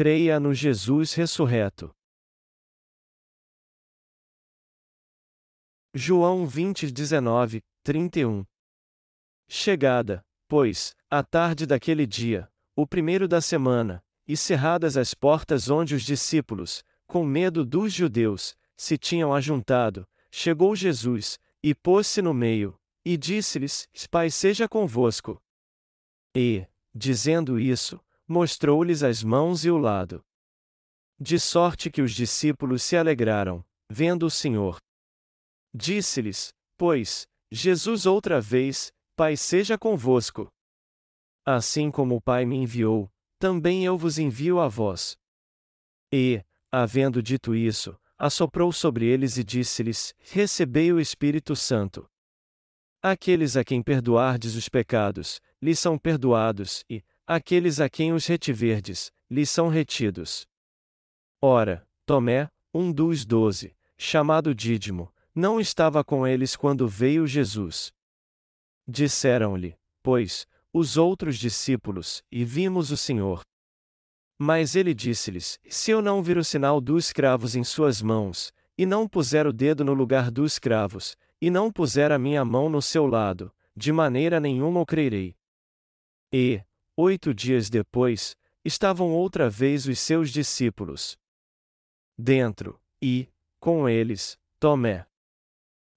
creia no Jesus ressurreto. João 20, 19, 31 Chegada, pois, a tarde daquele dia, o primeiro da semana, e cerradas as portas onde os discípulos, com medo dos judeus, se tinham ajuntado, chegou Jesus, e pôs-se no meio, e disse-lhes: Pai seja convosco. E, dizendo isso, mostrou-lhes as mãos e o lado. De sorte que os discípulos se alegraram, vendo o Senhor. Disse-lhes, pois, Jesus outra vez: Pai seja convosco. Assim como o Pai me enviou, também eu vos envio a vós. E, havendo dito isso, assoprou sobre eles e disse-lhes: Recebei o Espírito Santo. Aqueles a quem perdoardes os pecados, lhes são perdoados, e, aqueles a quem os retiverdes, lhes são retidos. Ora, Tomé, um dos doze, chamado Dídimo, não estava com eles quando veio Jesus. Disseram-lhe, pois, os outros discípulos, e vimos o Senhor. Mas ele disse-lhes: Se eu não vir o sinal dos cravos em suas mãos, e não puser o dedo no lugar dos cravos, e não puser a minha mão no seu lado, de maneira nenhuma o crerei. E, oito dias depois, estavam outra vez os seus discípulos. Dentro, e, com eles, Tomé.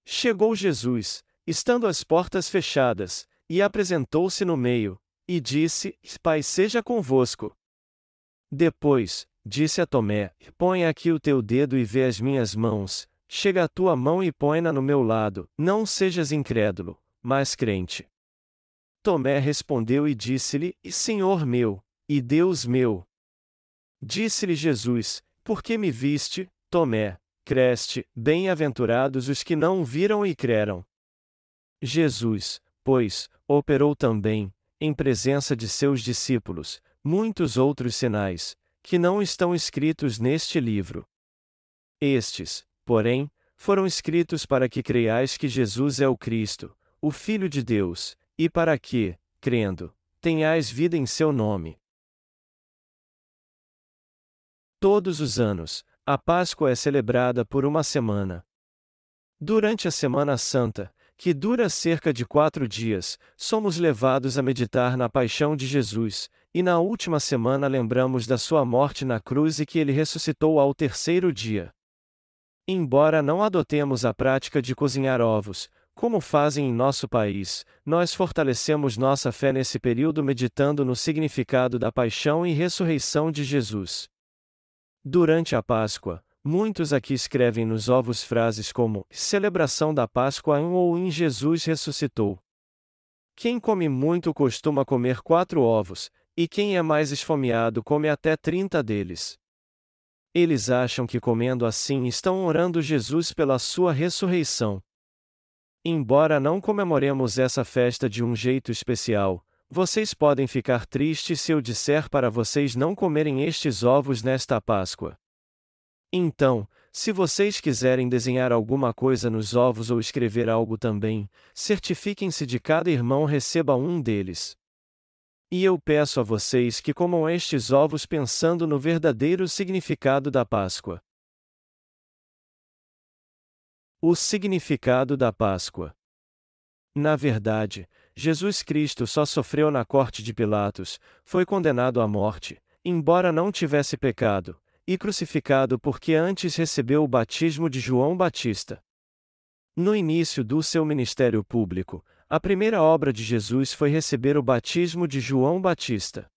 Chegou Jesus, estando as portas fechadas, e apresentou-se no meio, e disse: Pai seja convosco. Depois, disse a Tomé: Põe aqui o teu dedo e vê as minhas mãos, chega a tua mão e põe-na no meu lado, não sejas incrédulo, mas crente. Tomé respondeu e disse-lhe: Senhor meu, e Deus meu. Disse-lhe Jesus: Por que me viste, Tomé? Creste, bem-aventurados os que não viram e creram. Jesus, pois, operou também, em presença de seus discípulos, muitos outros sinais, que não estão escritos neste livro. Estes, porém, foram escritos para que creiais que Jesus é o Cristo, o Filho de Deus, e para que, crendo, tenhais vida em seu nome. Todos os anos, a Páscoa é celebrada por uma semana. Durante a Semana Santa, que dura cerca de quatro dias, somos levados a meditar na paixão de Jesus, e na última semana lembramos da sua morte na cruz e que ele ressuscitou ao terceiro dia. Embora não adotemos a prática de cozinhar ovos, como fazem em nosso país, nós fortalecemos nossa fé nesse período meditando no significado da paixão e ressurreição de Jesus. Durante a Páscoa, Muitos aqui escrevem nos ovos frases como celebração da Páscoa em ou em Jesus ressuscitou. Quem come muito costuma comer quatro ovos, e quem é mais esfomeado come até trinta deles. Eles acham que comendo assim estão orando Jesus pela sua ressurreição. Embora não comemoremos essa festa de um jeito especial, vocês podem ficar tristes se eu disser para vocês não comerem estes ovos nesta Páscoa. Então, se vocês quiserem desenhar alguma coisa nos ovos ou escrever algo também, certifiquem-se de cada irmão receba um deles. E eu peço a vocês que comam estes ovos pensando no verdadeiro significado da Páscoa. O significado da Páscoa. Na verdade, Jesus Cristo só sofreu na corte de Pilatos, foi condenado à morte, embora não tivesse pecado, e crucificado porque antes recebeu o batismo de João Batista. No início do seu ministério público, a primeira obra de Jesus foi receber o batismo de João Batista.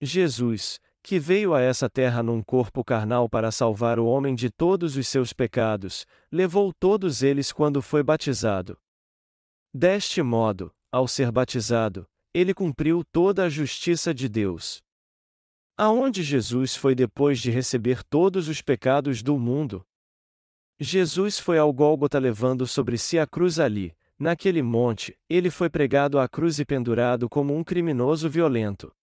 Jesus, que veio a essa terra num corpo carnal para salvar o homem de todos os seus pecados, levou todos eles quando foi batizado. Deste modo, ao ser batizado, ele cumpriu toda a justiça de Deus. Aonde Jesus foi depois de receber todos os pecados do mundo? Jesus foi ao Gólgota levando sobre si a cruz ali, naquele monte, ele foi pregado à cruz e pendurado como um criminoso violento.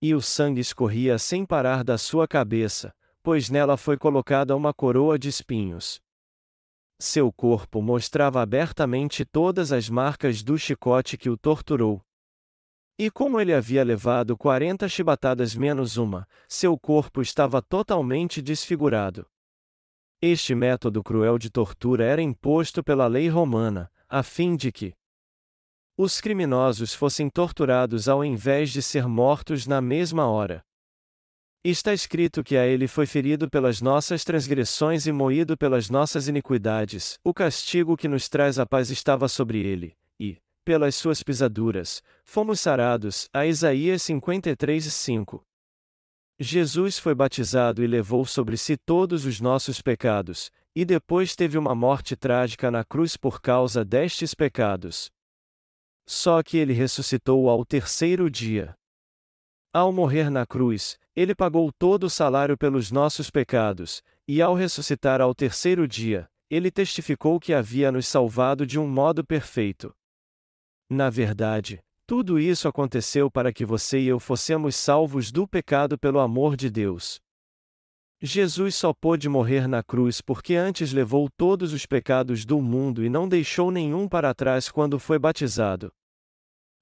E o sangue escorria sem parar da sua cabeça, pois nela foi colocada uma coroa de espinhos. Seu corpo mostrava abertamente todas as marcas do chicote que o torturou. E como ele havia levado quarenta chibatadas menos uma, seu corpo estava totalmente desfigurado. Este método cruel de tortura era imposto pela lei romana, a fim de que os criminosos fossem torturados ao invés de ser mortos na mesma hora. Está escrito que a ele foi ferido pelas nossas transgressões e moído pelas nossas iniquidades, o castigo que nos traz a paz estava sobre ele, e, pelas suas pisaduras, fomos sarados. A Isaías 53, 5. Jesus foi batizado e levou sobre si todos os nossos pecados, e depois teve uma morte trágica na cruz por causa destes pecados. Só que ele ressuscitou ao terceiro dia. Ao morrer na cruz, ele pagou todo o salário pelos nossos pecados, e ao ressuscitar ao terceiro dia, ele testificou que havia nos salvado de um modo perfeito. Na verdade, tudo isso aconteceu para que você e eu fossemos salvos do pecado pelo amor de Deus. Jesus só pôde morrer na cruz porque antes levou todos os pecados do mundo e não deixou nenhum para trás quando foi batizado.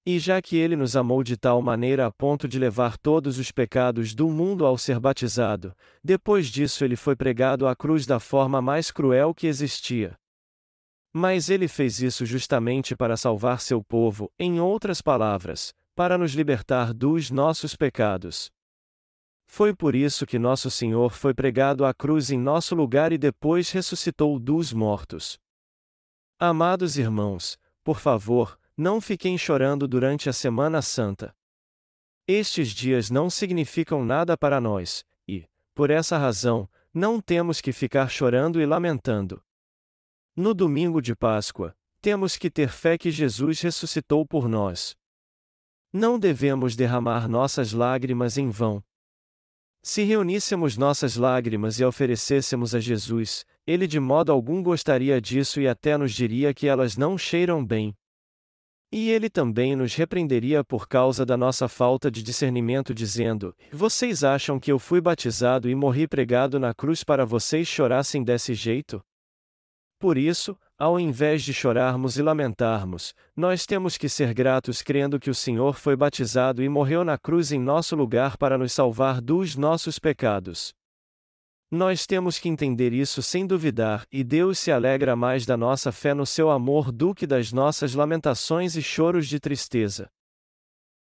E já que ele nos amou de tal maneira a ponto de levar todos os pecados do mundo ao ser batizado, depois disso ele foi pregado à cruz da forma mais cruel que existia. Mas ele fez isso justamente para salvar seu povo, em outras palavras, para nos libertar dos nossos pecados. Foi por isso que nosso Senhor foi pregado à cruz em nosso lugar e depois ressuscitou dos mortos. Amados irmãos, por favor, não fiquem chorando durante a Semana Santa. Estes dias não significam nada para nós, e, por essa razão, não temos que ficar chorando e lamentando. No domingo de Páscoa, temos que ter fé que Jesus ressuscitou por nós. Não devemos derramar nossas lágrimas em vão. Se reuníssemos nossas lágrimas e oferecêssemos a Jesus, ele de modo algum gostaria disso e até nos diria que elas não cheiram bem. E ele também nos repreenderia por causa da nossa falta de discernimento, dizendo: Vocês acham que eu fui batizado e morri pregado na cruz para vocês chorassem desse jeito? Por isso, ao invés de chorarmos e lamentarmos, nós temos que ser gratos crendo que o Senhor foi batizado e morreu na cruz em nosso lugar para nos salvar dos nossos pecados. Nós temos que entender isso sem duvidar, e Deus se alegra mais da nossa fé no seu amor do que das nossas lamentações e choros de tristeza.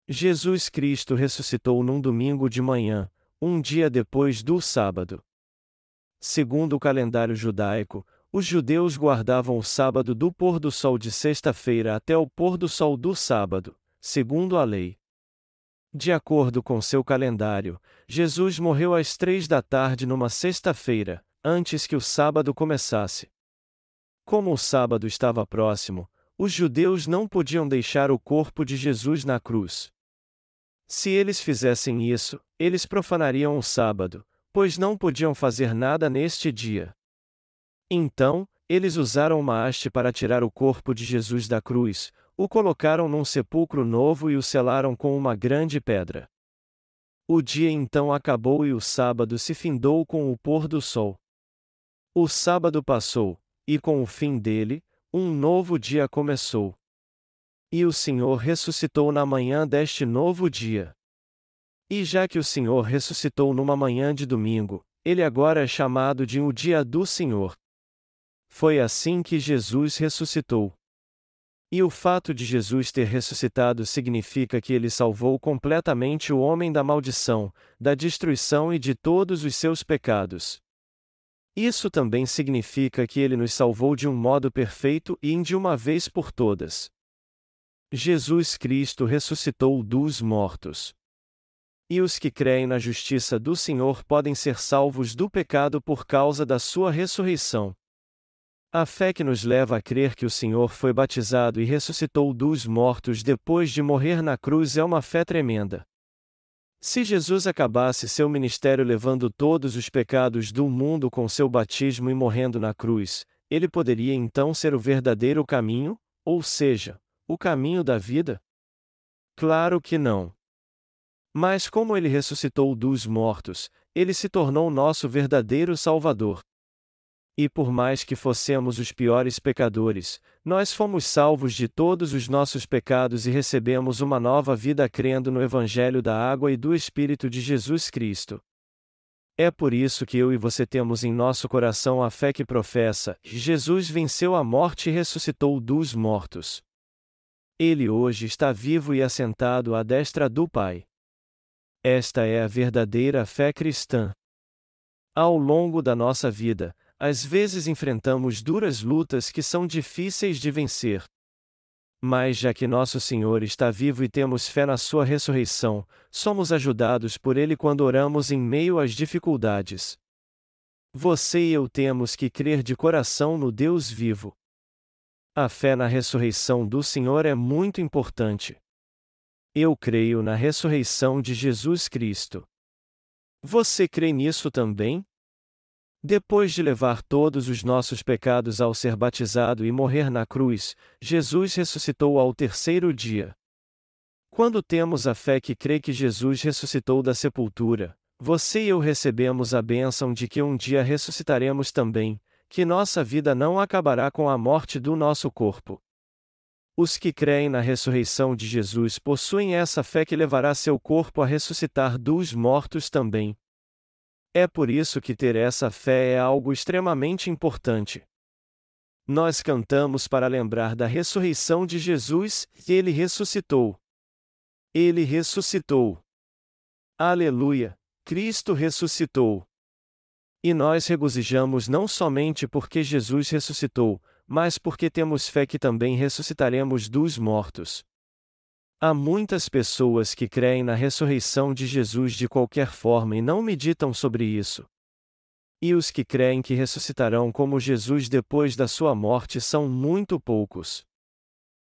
Jesus Cristo ressuscitou num domingo de manhã, um dia depois do sábado. Segundo o calendário judaico, os judeus guardavam o sábado do pôr do sol de sexta-feira até o pôr do sol do sábado, segundo a lei. De acordo com seu calendário, Jesus morreu às três da tarde numa sexta-feira, antes que o sábado começasse. Como o sábado estava próximo, os judeus não podiam deixar o corpo de Jesus na cruz. Se eles fizessem isso, eles profanariam o sábado, pois não podiam fazer nada neste dia. Então, eles usaram uma haste para tirar o corpo de Jesus da cruz, o colocaram num sepulcro novo e o selaram com uma grande pedra. O dia então acabou e o sábado se findou com o pôr do sol. O sábado passou, e com o fim dele, um novo dia começou. E o Senhor ressuscitou na manhã deste novo dia. E já que o Senhor ressuscitou numa manhã de domingo, ele agora é chamado de o dia do Senhor. Foi assim que Jesus ressuscitou. E o fato de Jesus ter ressuscitado significa que ele salvou completamente o homem da maldição, da destruição e de todos os seus pecados. Isso também significa que ele nos salvou de um modo perfeito e de uma vez por todas. Jesus Cristo ressuscitou dos mortos. E os que creem na justiça do Senhor podem ser salvos do pecado por causa da sua ressurreição. A fé que nos leva a crer que o Senhor foi batizado e ressuscitou dos mortos depois de morrer na cruz é uma fé tremenda. Se Jesus acabasse seu ministério levando todos os pecados do mundo com seu batismo e morrendo na cruz, ele poderia então ser o verdadeiro caminho, ou seja, o caminho da vida? Claro que não. Mas como ele ressuscitou dos mortos, ele se tornou nosso verdadeiro Salvador. E por mais que fossemos os piores pecadores, nós fomos salvos de todos os nossos pecados e recebemos uma nova vida crendo no Evangelho da Água e do Espírito de Jesus Cristo. É por isso que eu e você temos em nosso coração a fé que professa: Jesus venceu a morte e ressuscitou dos mortos. Ele hoje está vivo e assentado à destra do Pai. Esta é a verdadeira fé cristã. Ao longo da nossa vida, às vezes enfrentamos duras lutas que são difíceis de vencer. Mas já que nosso Senhor está vivo e temos fé na Sua ressurreição, somos ajudados por Ele quando oramos em meio às dificuldades. Você e eu temos que crer de coração no Deus vivo. A fé na ressurreição do Senhor é muito importante. Eu creio na ressurreição de Jesus Cristo. Você crê nisso também? Depois de levar todos os nossos pecados ao ser batizado e morrer na cruz, Jesus ressuscitou ao terceiro dia. Quando temos a fé que crê que Jesus ressuscitou da sepultura, você e eu recebemos a bênção de que um dia ressuscitaremos também, que nossa vida não acabará com a morte do nosso corpo. Os que creem na ressurreição de Jesus possuem essa fé que levará seu corpo a ressuscitar dos mortos também, é por isso que ter essa fé é algo extremamente importante. Nós cantamos para lembrar da ressurreição de Jesus, ele ressuscitou. Ele ressuscitou. Aleluia! Cristo ressuscitou. E nós regozijamos não somente porque Jesus ressuscitou, mas porque temos fé que também ressuscitaremos dos mortos. Há muitas pessoas que creem na ressurreição de Jesus de qualquer forma e não meditam sobre isso. E os que creem que ressuscitarão como Jesus depois da sua morte são muito poucos.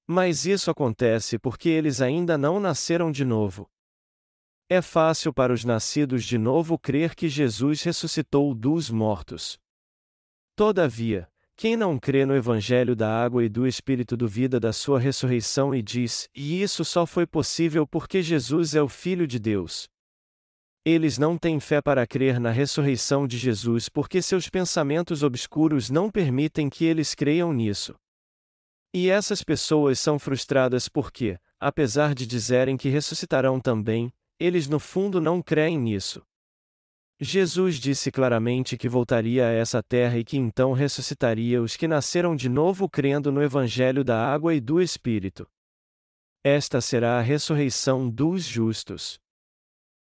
Mas isso acontece porque eles ainda não nasceram de novo. É fácil para os nascidos de novo crer que Jesus ressuscitou dos mortos. Todavia, quem não crê no Evangelho da água e do Espírito duvida da sua ressurreição e diz: E isso só foi possível porque Jesus é o Filho de Deus. Eles não têm fé para crer na ressurreição de Jesus porque seus pensamentos obscuros não permitem que eles creiam nisso. E essas pessoas são frustradas porque, apesar de dizerem que ressuscitarão também, eles no fundo não creem nisso. Jesus disse claramente que voltaria a essa terra e que então ressuscitaria os que nasceram de novo crendo no Evangelho da água e do Espírito. Esta será a ressurreição dos justos.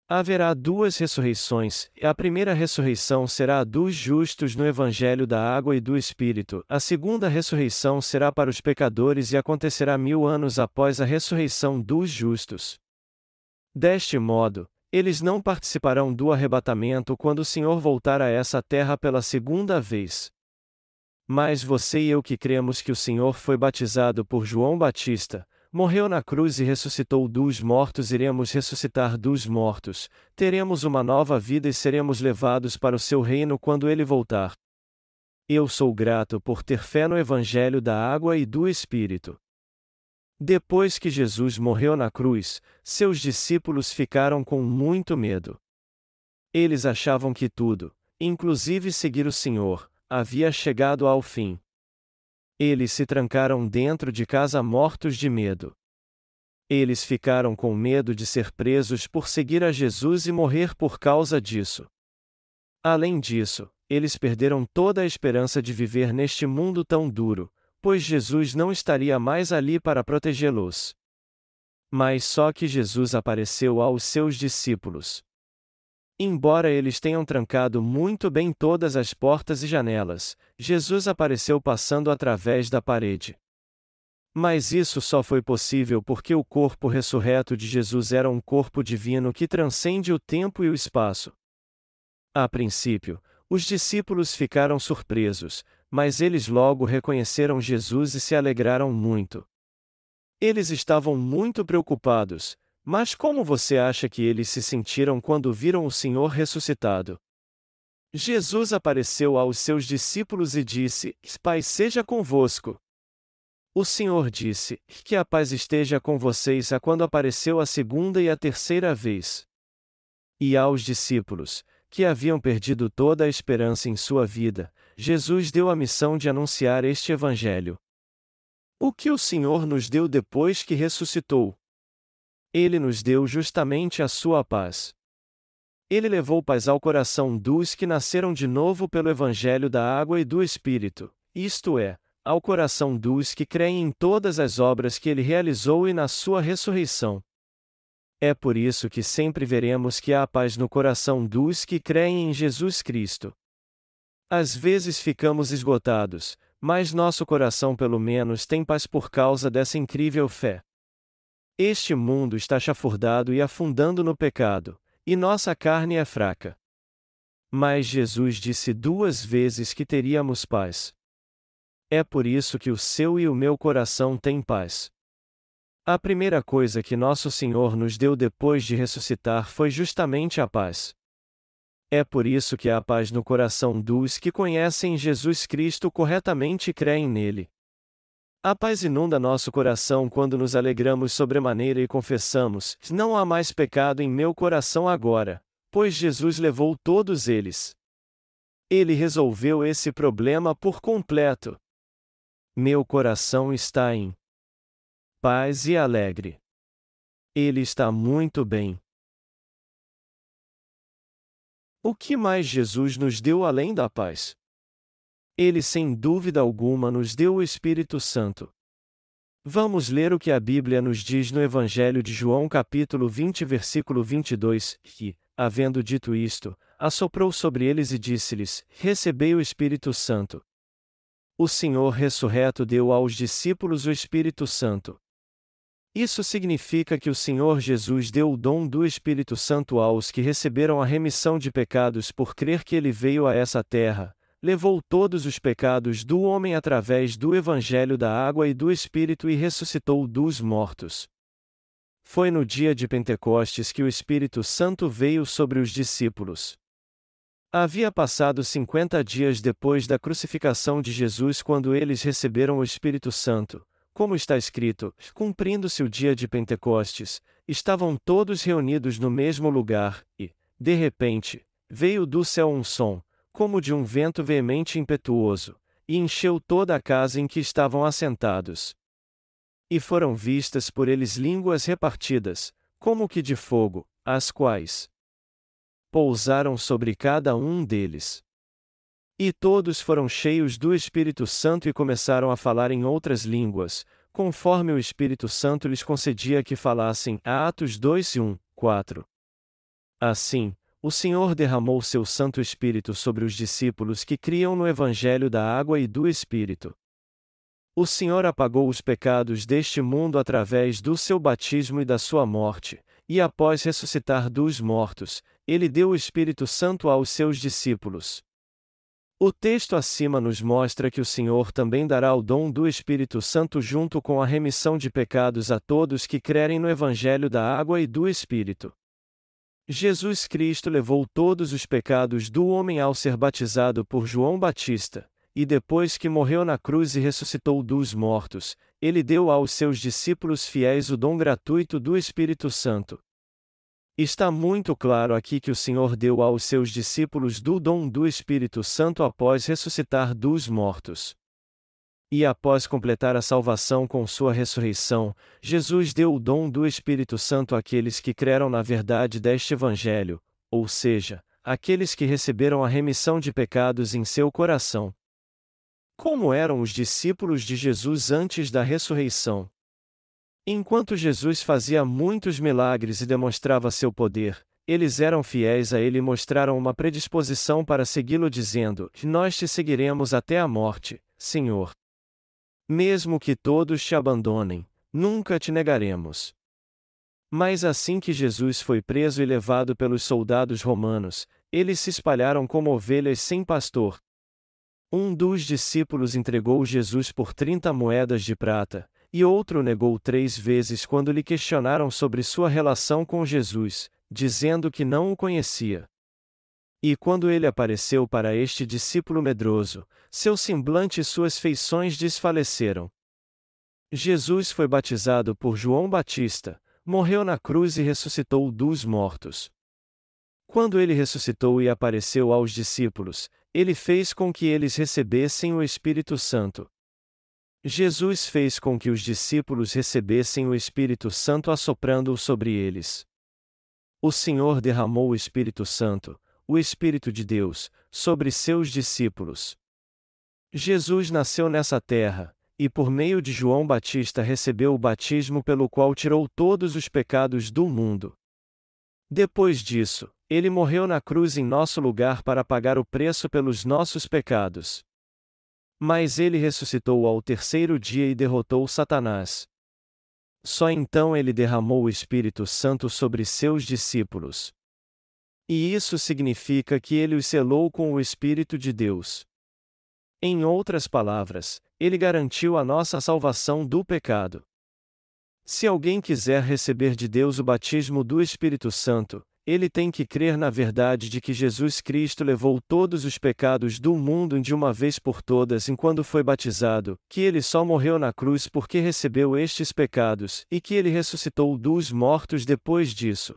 Haverá duas ressurreições, e a primeira ressurreição será a dos justos no Evangelho da água e do Espírito, a segunda ressurreição será para os pecadores e acontecerá mil anos após a ressurreição dos justos. Deste modo, eles não participarão do arrebatamento quando o Senhor voltar a essa terra pela segunda vez. Mas você e eu que cremos que o Senhor foi batizado por João Batista, morreu na cruz e ressuscitou dos mortos, iremos ressuscitar dos mortos, teremos uma nova vida e seremos levados para o seu reino quando ele voltar. Eu sou grato por ter fé no Evangelho da água e do Espírito. Depois que Jesus morreu na cruz, seus discípulos ficaram com muito medo. Eles achavam que tudo, inclusive seguir o Senhor, havia chegado ao fim. Eles se trancaram dentro de casa mortos de medo. Eles ficaram com medo de ser presos por seguir a Jesus e morrer por causa disso. Além disso, eles perderam toda a esperança de viver neste mundo tão duro, pois Jesus não estaria mais ali para protegê-los. Mas só que Jesus apareceu aos seus discípulos. Embora eles tenham trancado muito bem todas as portas e janelas, Jesus apareceu passando através da parede. Mas isso só foi possível porque o corpo ressurreto de Jesus era um corpo divino que transcende o tempo e o espaço. A princípio, os discípulos ficaram surpresos, mas eles logo reconheceram Jesus e se alegraram muito. Eles estavam muito preocupados, mas como você acha que eles se sentiram quando viram o Senhor ressuscitado? Jesus apareceu aos seus discípulos e disse: Pai seja convosco. O Senhor disse: Que a paz esteja com vocês a quando apareceu a segunda e a terceira vez. E aos discípulos: que haviam perdido toda a esperança em sua vida, Jesus deu a missão de anunciar este Evangelho. O que o Senhor nos deu depois que ressuscitou? Ele nos deu justamente a sua paz. Ele levou paz ao coração dos que nasceram de novo pelo Evangelho da água e do Espírito, isto é, ao coração dos que creem em todas as obras que ele realizou e na sua ressurreição. É por isso que sempre veremos que há paz no coração dos que creem em Jesus Cristo. Às vezes ficamos esgotados, mas nosso coração pelo menos tem paz por causa dessa incrível fé. Este mundo está chafurdado e afundando no pecado, e nossa carne é fraca. Mas Jesus disse duas vezes que teríamos paz. É por isso que o seu e o meu coração têm paz. A primeira coisa que nosso Senhor nos deu depois de ressuscitar foi justamente a paz. É por isso que há paz no coração dos que conhecem Jesus Cristo corretamente e creem nele. A paz inunda nosso coração quando nos alegramos sobremaneira e confessamos: Não há mais pecado em meu coração agora, pois Jesus levou todos eles. Ele resolveu esse problema por completo. Meu coração está em paz e alegre. Ele está muito bem. O que mais Jesus nos deu além da paz? Ele sem dúvida alguma nos deu o Espírito Santo. Vamos ler o que a Bíblia nos diz no Evangelho de João, capítulo 20, versículo 22, que, havendo dito isto, assoprou sobre eles e disse-lhes: Recebei o Espírito Santo. O Senhor ressurreto deu aos discípulos o Espírito Santo. Isso significa que o Senhor Jesus deu o dom do Espírito Santo aos que receberam a remissão de pecados por crer que ele veio a essa terra, levou todos os pecados do homem através do Evangelho da água e do Espírito e ressuscitou dos mortos. Foi no dia de Pentecostes que o Espírito Santo veio sobre os discípulos. Havia passado cinquenta dias depois da crucificação de Jesus quando eles receberam o Espírito Santo como está escrito, cumprindo-se o dia de Pentecostes, estavam todos reunidos no mesmo lugar, e, de repente, veio do céu um som, como de um vento veemente impetuoso, e encheu toda a casa em que estavam assentados. E foram vistas por eles línguas repartidas, como que de fogo, as quais pousaram sobre cada um deles. E todos foram cheios do Espírito Santo e começaram a falar em outras línguas, conforme o Espírito Santo lhes concedia que falassem. Atos 2 e 1, 4. Assim, o Senhor derramou seu Santo Espírito sobre os discípulos que criam no Evangelho da água e do Espírito. O Senhor apagou os pecados deste mundo através do seu batismo e da sua morte, e após ressuscitar dos mortos, ele deu o Espírito Santo aos seus discípulos. O texto acima nos mostra que o Senhor também dará o dom do Espírito Santo junto com a remissão de pecados a todos que crerem no Evangelho da água e do Espírito. Jesus Cristo levou todos os pecados do homem ao ser batizado por João Batista, e depois que morreu na cruz e ressuscitou dos mortos, ele deu aos seus discípulos fiéis o dom gratuito do Espírito Santo, Está muito claro aqui que o Senhor deu aos seus discípulos do dom do Espírito Santo após ressuscitar dos mortos. E após completar a salvação com sua ressurreição, Jesus deu o dom do Espírito Santo àqueles que creram na verdade deste Evangelho, ou seja, aqueles que receberam a remissão de pecados em seu coração. Como eram os discípulos de Jesus antes da ressurreição? Enquanto Jesus fazia muitos milagres e demonstrava seu poder, eles eram fiéis a ele e mostraram uma predisposição para segui-lo, dizendo: Nós te seguiremos até a morte, Senhor. Mesmo que todos te abandonem, nunca te negaremos. Mas assim que Jesus foi preso e levado pelos soldados romanos, eles se espalharam como ovelhas sem pastor. Um dos discípulos entregou Jesus por trinta moedas de prata, e outro negou três vezes quando lhe questionaram sobre sua relação com Jesus, dizendo que não o conhecia. E quando ele apareceu para este discípulo medroso, seu semblante e suas feições desfaleceram. Jesus foi batizado por João Batista, morreu na cruz e ressuscitou dos mortos. Quando ele ressuscitou e apareceu aos discípulos, ele fez com que eles recebessem o Espírito Santo. Jesus fez com que os discípulos recebessem o Espírito Santo assoprando-o sobre eles. O Senhor derramou o Espírito Santo, o Espírito de Deus, sobre seus discípulos. Jesus nasceu nessa terra, e por meio de João Batista recebeu o batismo pelo qual tirou todos os pecados do mundo. Depois disso, ele morreu na cruz em nosso lugar para pagar o preço pelos nossos pecados. Mas ele ressuscitou ao terceiro dia e derrotou Satanás. Só então ele derramou o Espírito Santo sobre seus discípulos. E isso significa que ele os selou com o Espírito de Deus. Em outras palavras, ele garantiu a nossa salvação do pecado. Se alguém quiser receber de Deus o batismo do Espírito Santo, ele tem que crer na verdade de que Jesus Cristo levou todos os pecados do mundo de uma vez por todas enquanto foi batizado, que ele só morreu na cruz porque recebeu estes pecados e que ele ressuscitou dos mortos depois disso.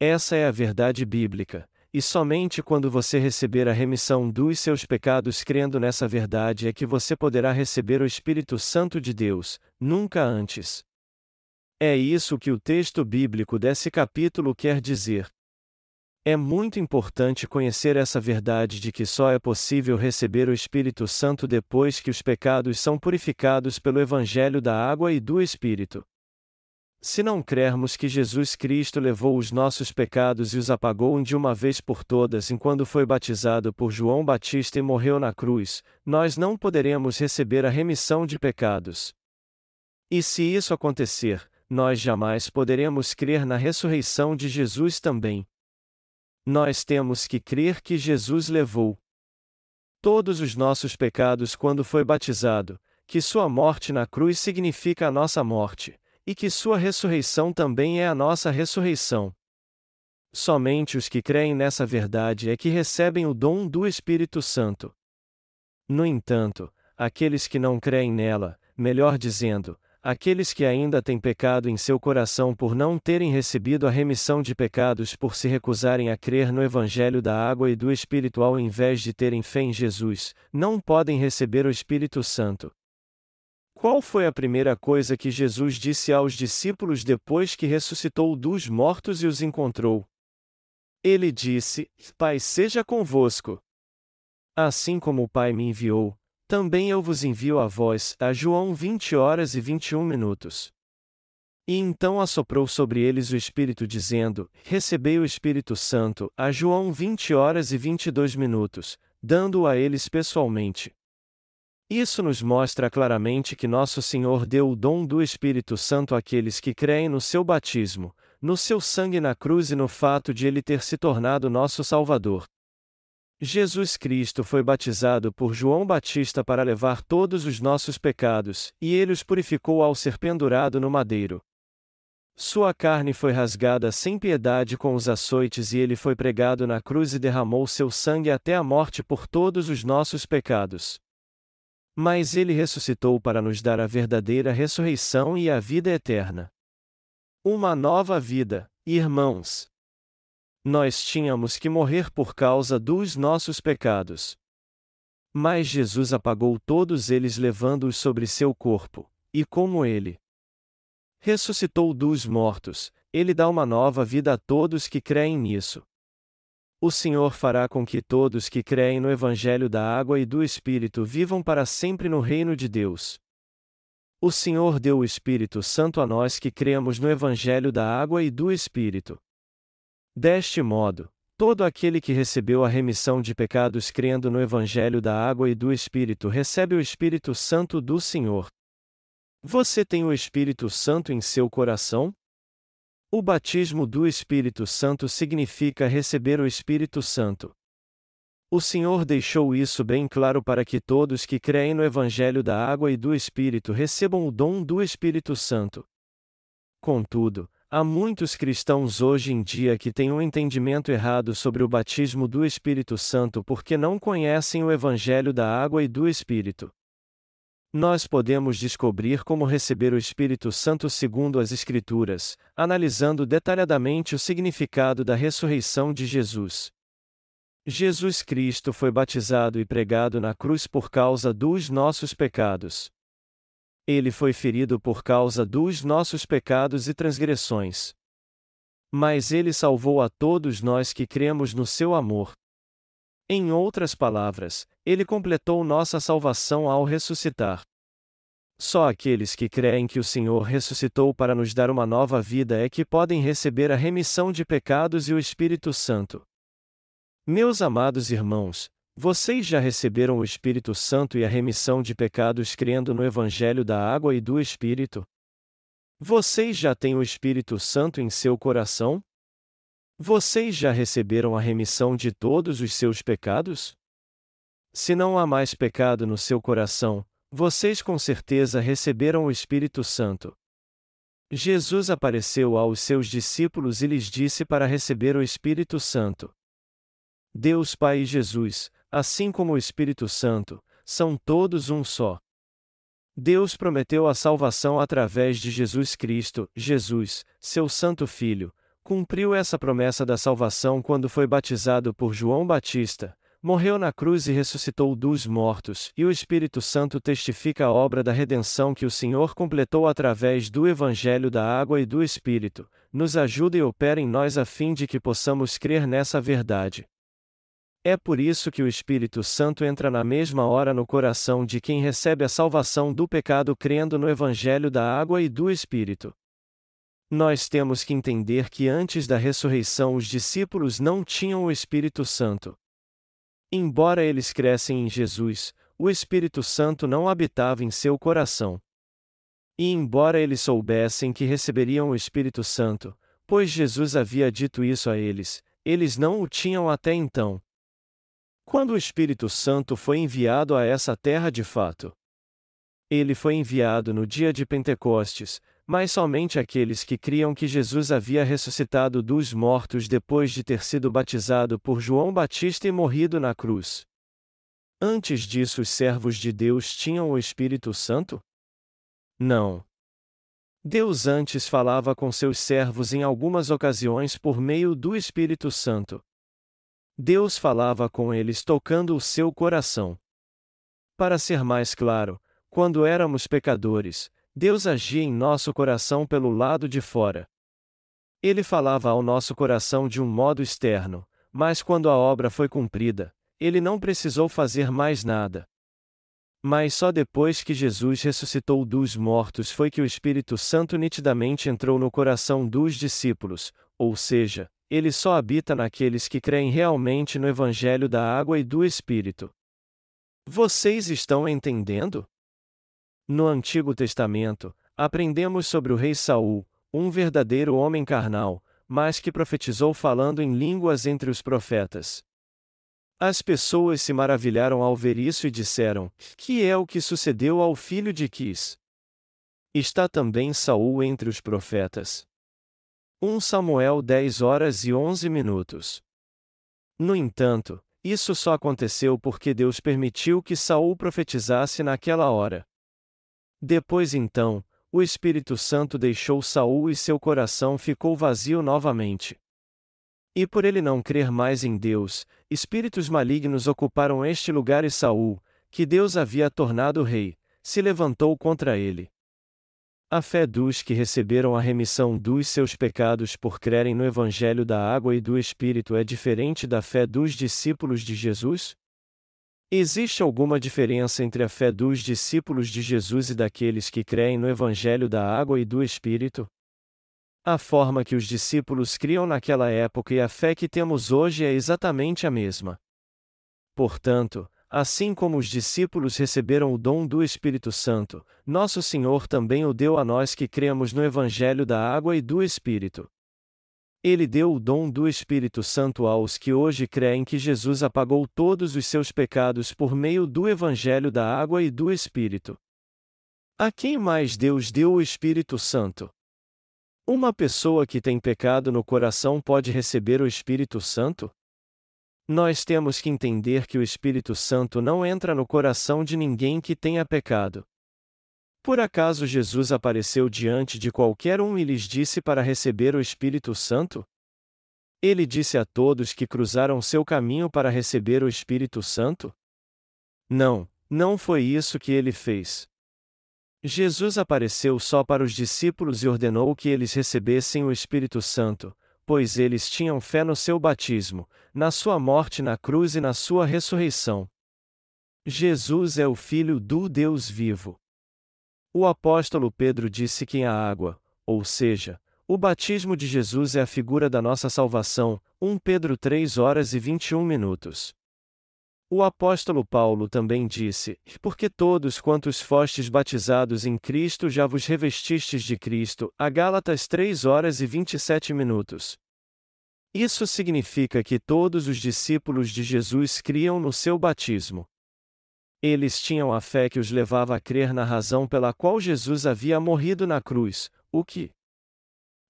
Essa é a verdade bíblica, e somente quando você receber a remissão dos seus pecados crendo nessa verdade é que você poderá receber o Espírito Santo de Deus, nunca antes. É isso que o texto bíblico desse capítulo quer dizer. É muito importante conhecer essa verdade de que só é possível receber o Espírito Santo depois que os pecados são purificados pelo Evangelho da Água e do Espírito. Se não crermos que Jesus Cristo levou os nossos pecados e os apagou de uma vez por todas enquanto foi batizado por João Batista e morreu na cruz, nós não poderemos receber a remissão de pecados. E se isso acontecer, nós jamais poderemos crer na ressurreição de Jesus também. Nós temos que crer que Jesus levou todos os nossos pecados quando foi batizado, que sua morte na cruz significa a nossa morte, e que sua ressurreição também é a nossa ressurreição. Somente os que creem nessa verdade é que recebem o dom do Espírito Santo. No entanto, aqueles que não creem nela, melhor dizendo, Aqueles que ainda têm pecado em seu coração por não terem recebido a remissão de pecados por se recusarem a crer no Evangelho da água e do Espírito ao invés de terem fé em Jesus, não podem receber o Espírito Santo. Qual foi a primeira coisa que Jesus disse aos discípulos depois que ressuscitou dos mortos e os encontrou? Ele disse: Pai seja convosco. Assim como o Pai me enviou, também eu vos envio a vós, a João 20 horas e 21 minutos. E então assoprou sobre eles o Espírito dizendo, Recebei o Espírito Santo, a João 20 horas e 22 minutos, dando-o a eles pessoalmente. Isso nos mostra claramente que nosso Senhor deu o dom do Espírito Santo àqueles que creem no seu batismo, no seu sangue na cruz e no fato de ele ter se tornado nosso Salvador. Jesus Cristo foi batizado por João Batista para levar todos os nossos pecados, e ele os purificou ao ser pendurado no madeiro. Sua carne foi rasgada sem piedade com os açoites e ele foi pregado na cruz e derramou seu sangue até a morte por todos os nossos pecados. Mas ele ressuscitou para nos dar a verdadeira ressurreição e a vida eterna. Uma nova vida, irmãos. Nós tínhamos que morrer por causa dos nossos pecados. Mas Jesus apagou todos eles levando-os sobre seu corpo, e como ele ressuscitou dos mortos, ele dá uma nova vida a todos que creem nisso. O Senhor fará com que todos que creem no Evangelho da Água e do Espírito vivam para sempre no reino de Deus. O Senhor deu o Espírito Santo a nós que cremos no Evangelho da Água e do Espírito. Deste modo, todo aquele que recebeu a remissão de pecados crendo no Evangelho da Água e do Espírito recebe o Espírito Santo do Senhor. Você tem o Espírito Santo em seu coração? O batismo do Espírito Santo significa receber o Espírito Santo. O Senhor deixou isso bem claro para que todos que creem no Evangelho da Água e do Espírito recebam o dom do Espírito Santo. Contudo, Há muitos cristãos hoje em dia que têm um entendimento errado sobre o batismo do Espírito Santo porque não conhecem o Evangelho da água e do Espírito. Nós podemos descobrir como receber o Espírito Santo segundo as Escrituras, analisando detalhadamente o significado da ressurreição de Jesus. Jesus Cristo foi batizado e pregado na cruz por causa dos nossos pecados. Ele foi ferido por causa dos nossos pecados e transgressões. Mas ele salvou a todos nós que cremos no seu amor. Em outras palavras, ele completou nossa salvação ao ressuscitar. Só aqueles que creem que o Senhor ressuscitou para nos dar uma nova vida é que podem receber a remissão de pecados e o Espírito Santo. Meus amados irmãos, vocês já receberam o Espírito Santo e a remissão de pecados crendo no Evangelho da Água e do Espírito? Vocês já têm o Espírito Santo em seu coração? Vocês já receberam a remissão de todos os seus pecados? Se não há mais pecado no seu coração, vocês com certeza receberam o Espírito Santo. Jesus apareceu aos seus discípulos e lhes disse para receber o Espírito Santo. Deus Pai e Jesus, assim como o Espírito Santo, são todos um só. Deus prometeu a salvação através de Jesus Cristo, Jesus, seu Santo Filho, cumpriu essa promessa da salvação quando foi batizado por João Batista, morreu na cruz e ressuscitou dos mortos, e o Espírito Santo testifica a obra da redenção que o Senhor completou através do Evangelho da Água e do Espírito, nos ajuda e opera em nós a fim de que possamos crer nessa verdade. É por isso que o Espírito Santo entra na mesma hora no coração de quem recebe a salvação do pecado crendo no Evangelho da água e do Espírito. Nós temos que entender que antes da ressurreição os discípulos não tinham o Espírito Santo. Embora eles crescem em Jesus, o Espírito Santo não habitava em seu coração. E embora eles soubessem que receberiam o Espírito Santo, pois Jesus havia dito isso a eles, eles não o tinham até então. Quando o Espírito Santo foi enviado a essa terra de fato? Ele foi enviado no dia de Pentecostes, mas somente aqueles que criam que Jesus havia ressuscitado dos mortos depois de ter sido batizado por João Batista e morrido na cruz. Antes disso, os servos de Deus tinham o Espírito Santo? Não. Deus antes falava com seus servos em algumas ocasiões por meio do Espírito Santo. Deus falava com eles tocando o seu coração. Para ser mais claro, quando éramos pecadores, Deus agia em nosso coração pelo lado de fora. Ele falava ao nosso coração de um modo externo, mas quando a obra foi cumprida, ele não precisou fazer mais nada. Mas só depois que Jesus ressuscitou dos mortos foi que o Espírito Santo nitidamente entrou no coração dos discípulos, ou seja, ele só habita naqueles que creem realmente no Evangelho da Água e do Espírito. Vocês estão entendendo? No Antigo Testamento, aprendemos sobre o rei Saul, um verdadeiro homem carnal, mas que profetizou falando em línguas entre os profetas. As pessoas se maravilharam ao ver isso e disseram: Que é o que sucedeu ao filho de Quis? Está também Saul entre os profetas. 1 Samuel 10 horas e 11 minutos. No entanto, isso só aconteceu porque Deus permitiu que Saul profetizasse naquela hora. Depois então, o Espírito Santo deixou Saul e seu coração ficou vazio novamente. E por ele não crer mais em Deus, espíritos malignos ocuparam este lugar e Saul, que Deus havia tornado rei, se levantou contra ele. A fé dos que receberam a remissão dos seus pecados por crerem no Evangelho da Água e do Espírito é diferente da fé dos discípulos de Jesus? Existe alguma diferença entre a fé dos discípulos de Jesus e daqueles que creem no Evangelho da Água e do Espírito? A forma que os discípulos criam naquela época e a fé que temos hoje é exatamente a mesma. Portanto, Assim como os discípulos receberam o dom do Espírito Santo, nosso Senhor também o deu a nós que cremos no Evangelho da Água e do Espírito. Ele deu o dom do Espírito Santo aos que hoje creem que Jesus apagou todos os seus pecados por meio do Evangelho da Água e do Espírito. A quem mais Deus deu o Espírito Santo? Uma pessoa que tem pecado no coração pode receber o Espírito Santo? Nós temos que entender que o Espírito Santo não entra no coração de ninguém que tenha pecado. Por acaso Jesus apareceu diante de qualquer um e lhes disse para receber o Espírito Santo? Ele disse a todos que cruzaram seu caminho para receber o Espírito Santo? Não, não foi isso que ele fez. Jesus apareceu só para os discípulos e ordenou que eles recebessem o Espírito Santo, pois eles tinham fé no seu batismo, na sua morte na cruz e na sua ressurreição. Jesus é o Filho do Deus vivo. O apóstolo Pedro disse que a água, ou seja, o batismo de Jesus é a figura da nossa salvação, 1 Pedro 3 horas e 21 minutos. O apóstolo Paulo também disse: Porque todos quantos fostes batizados em Cristo já vos revestistes de Cristo, a Gálatas 3 horas e 27 minutos. Isso significa que todos os discípulos de Jesus criam no seu batismo. Eles tinham a fé que os levava a crer na razão pela qual Jesus havia morrido na cruz, o que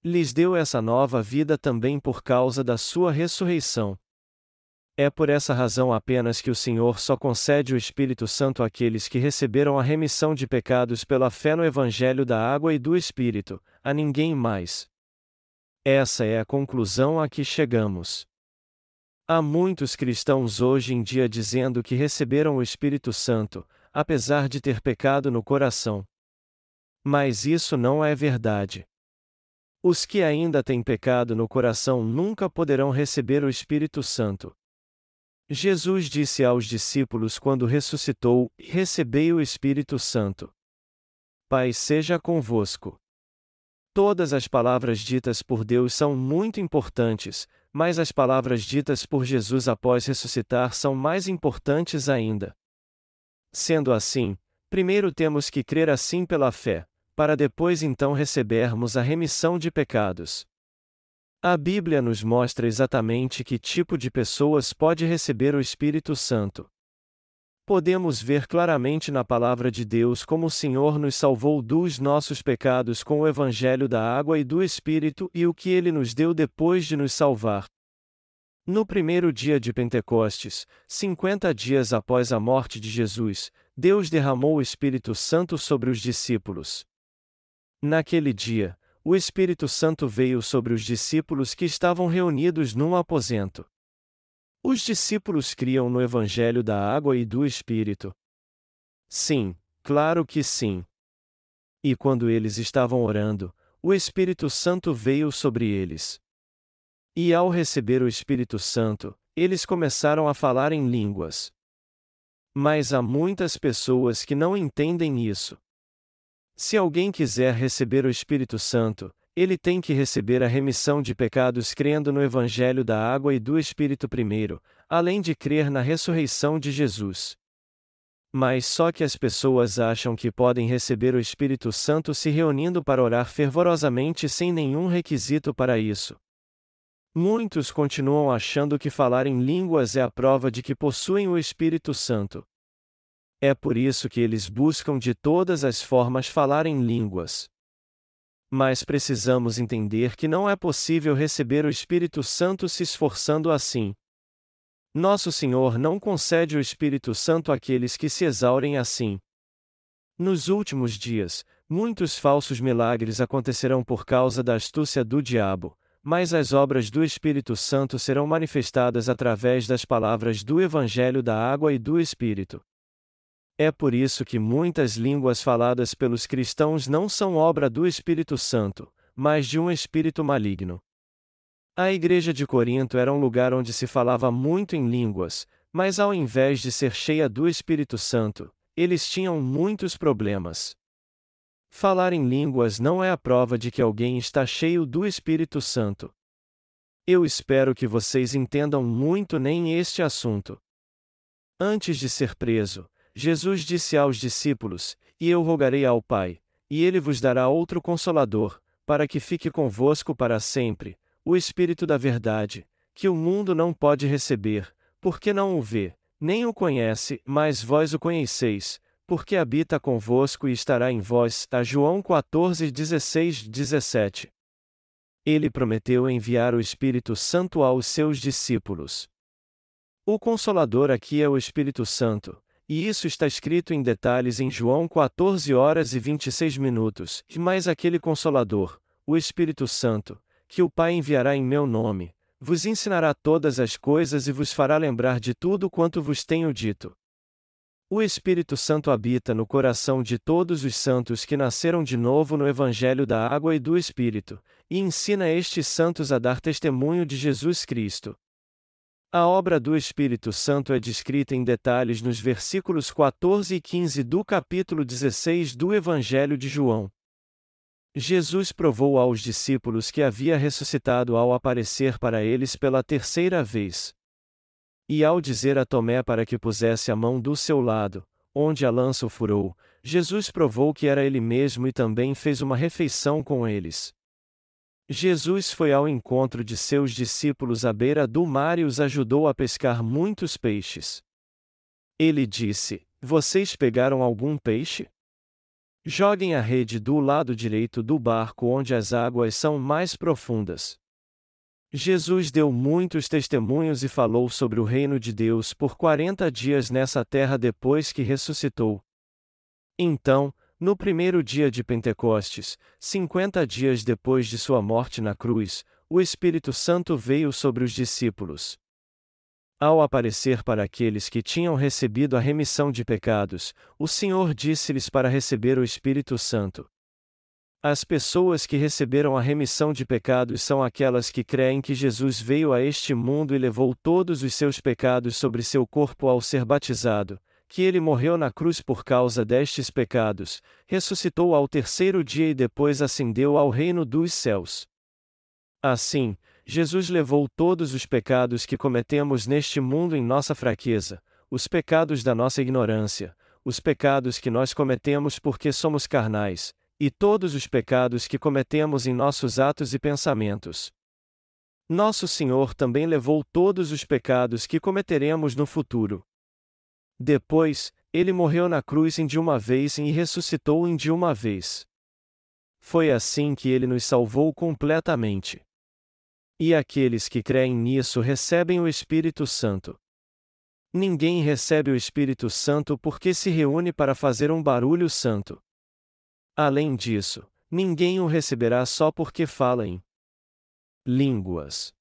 lhes deu essa nova vida também por causa da sua ressurreição. É por essa razão apenas que o Senhor só concede o Espírito Santo àqueles que receberam a remissão de pecados pela fé no Evangelho da Água e do Espírito, a ninguém mais. Essa é a conclusão a que chegamos. Há muitos cristãos hoje em dia dizendo que receberam o Espírito Santo, apesar de ter pecado no coração. Mas isso não é verdade. Os que ainda têm pecado no coração nunca poderão receber o Espírito Santo. Jesus disse aos discípulos quando ressuscitou: Recebei o Espírito Santo. Pai seja convosco. Todas as palavras ditas por Deus são muito importantes, mas as palavras ditas por Jesus após ressuscitar são mais importantes ainda. Sendo assim, primeiro temos que crer assim pela fé, para depois então recebermos a remissão de pecados. A Bíblia nos mostra exatamente que tipo de pessoas pode receber o Espírito Santo. Podemos ver claramente na palavra de Deus como o Senhor nos salvou dos nossos pecados com o Evangelho da água e do Espírito e o que ele nos deu depois de nos salvar. No primeiro dia de Pentecostes, 50 dias após a morte de Jesus, Deus derramou o Espírito Santo sobre os discípulos. Naquele dia, o Espírito Santo veio sobre os discípulos que estavam reunidos num aposento. Os discípulos criam no Evangelho da água e do Espírito? Sim, claro que sim. E quando eles estavam orando, o Espírito Santo veio sobre eles. E ao receber o Espírito Santo, eles começaram a falar em línguas. Mas há muitas pessoas que não entendem isso. Se alguém quiser receber o Espírito Santo, ele tem que receber a remissão de pecados crendo no Evangelho da água e do Espírito primeiro, além de crer na ressurreição de Jesus. Mas só que as pessoas acham que podem receber o Espírito Santo se reunindo para orar fervorosamente sem nenhum requisito para isso. Muitos continuam achando que falar em línguas é a prova de que possuem o Espírito Santo. É por isso que eles buscam de todas as formas falar em línguas. Mas precisamos entender que não é possível receber o Espírito Santo se esforçando assim. Nosso Senhor não concede o Espírito Santo àqueles que se exaurem assim. Nos últimos dias, muitos falsos milagres acontecerão por causa da astúcia do diabo, mas as obras do Espírito Santo serão manifestadas através das palavras do Evangelho da Água e do Espírito. É por isso que muitas línguas faladas pelos cristãos não são obra do Espírito Santo, mas de um espírito maligno. A igreja de Corinto era um lugar onde se falava muito em línguas, mas ao invés de ser cheia do Espírito Santo, eles tinham muitos problemas. Falar em línguas não é a prova de que alguém está cheio do Espírito Santo. Eu espero que vocês entendam muito nem este assunto. Antes de ser preso, Jesus disse aos discípulos: E eu rogarei ao Pai, e ele vos dará outro consolador, para que fique convosco para sempre, o Espírito da Verdade, que o mundo não pode receber, porque não o vê, nem o conhece, mas vós o conheceis, porque habita convosco e estará em vós. A João 14, 16, 17. Ele prometeu enviar o Espírito Santo aos seus discípulos. O Consolador aqui é o Espírito Santo, e isso está escrito em detalhes em João 14 horas e 26 minutos, mais aquele Consolador, o Espírito Santo, que o Pai enviará em meu nome, vos ensinará todas as coisas e vos fará lembrar de tudo quanto vos tenho dito. O Espírito Santo habita no coração de todos os santos que nasceram de novo no Evangelho da Água e do Espírito, e ensina estes santos a dar testemunho de Jesus Cristo. A obra do Espírito Santo é descrita em detalhes nos versículos 14 e 15 do capítulo 16 do Evangelho de João. Jesus provou aos discípulos que havia ressuscitado ao aparecer para eles pela terceira vez. E ao dizer a Tomé para que pusesse a mão do seu lado, onde a lança o furou, Jesus provou que era ele mesmo e também fez uma refeição com eles. Jesus foi ao encontro de seus discípulos à beira do mar e os ajudou a pescar muitos peixes. Ele disse: Vocês pegaram algum peixe? Joguem a rede do lado direito do barco onde as águas são mais profundas. Jesus deu muitos testemunhos e falou sobre o reino de Deus por quarenta dias nessa terra depois que ressuscitou. Então, no primeiro dia de Pentecostes, cinquenta dias depois de sua morte na cruz, o Espírito Santo veio sobre os discípulos. Ao aparecer para aqueles que tinham recebido a remissão de pecados, o Senhor disse-lhes para receber o Espírito Santo. As pessoas que receberam a remissão de pecados são aquelas que creem que Jesus veio a este mundo e levou todos os seus pecados sobre seu corpo ao ser batizado, que ele morreu na cruz por causa destes pecados, ressuscitou ao terceiro dia e depois ascendeu ao reino dos céus. Assim, Jesus levou todos os pecados que cometemos neste mundo em nossa fraqueza, os pecados da nossa ignorância, os pecados que nós cometemos porque somos carnais, e todos os pecados que cometemos em nossos atos e pensamentos. Nosso Senhor também levou todos os pecados que cometeremos no futuro. Depois, ele morreu na cruz em de uma vez e ressuscitou em de uma vez. Foi assim que ele nos salvou completamente. E aqueles que creem nisso recebem o Espírito Santo. Ninguém recebe o Espírito Santo porque se reúne para fazer um barulho santo. Além disso, ninguém o receberá só porque fala em línguas.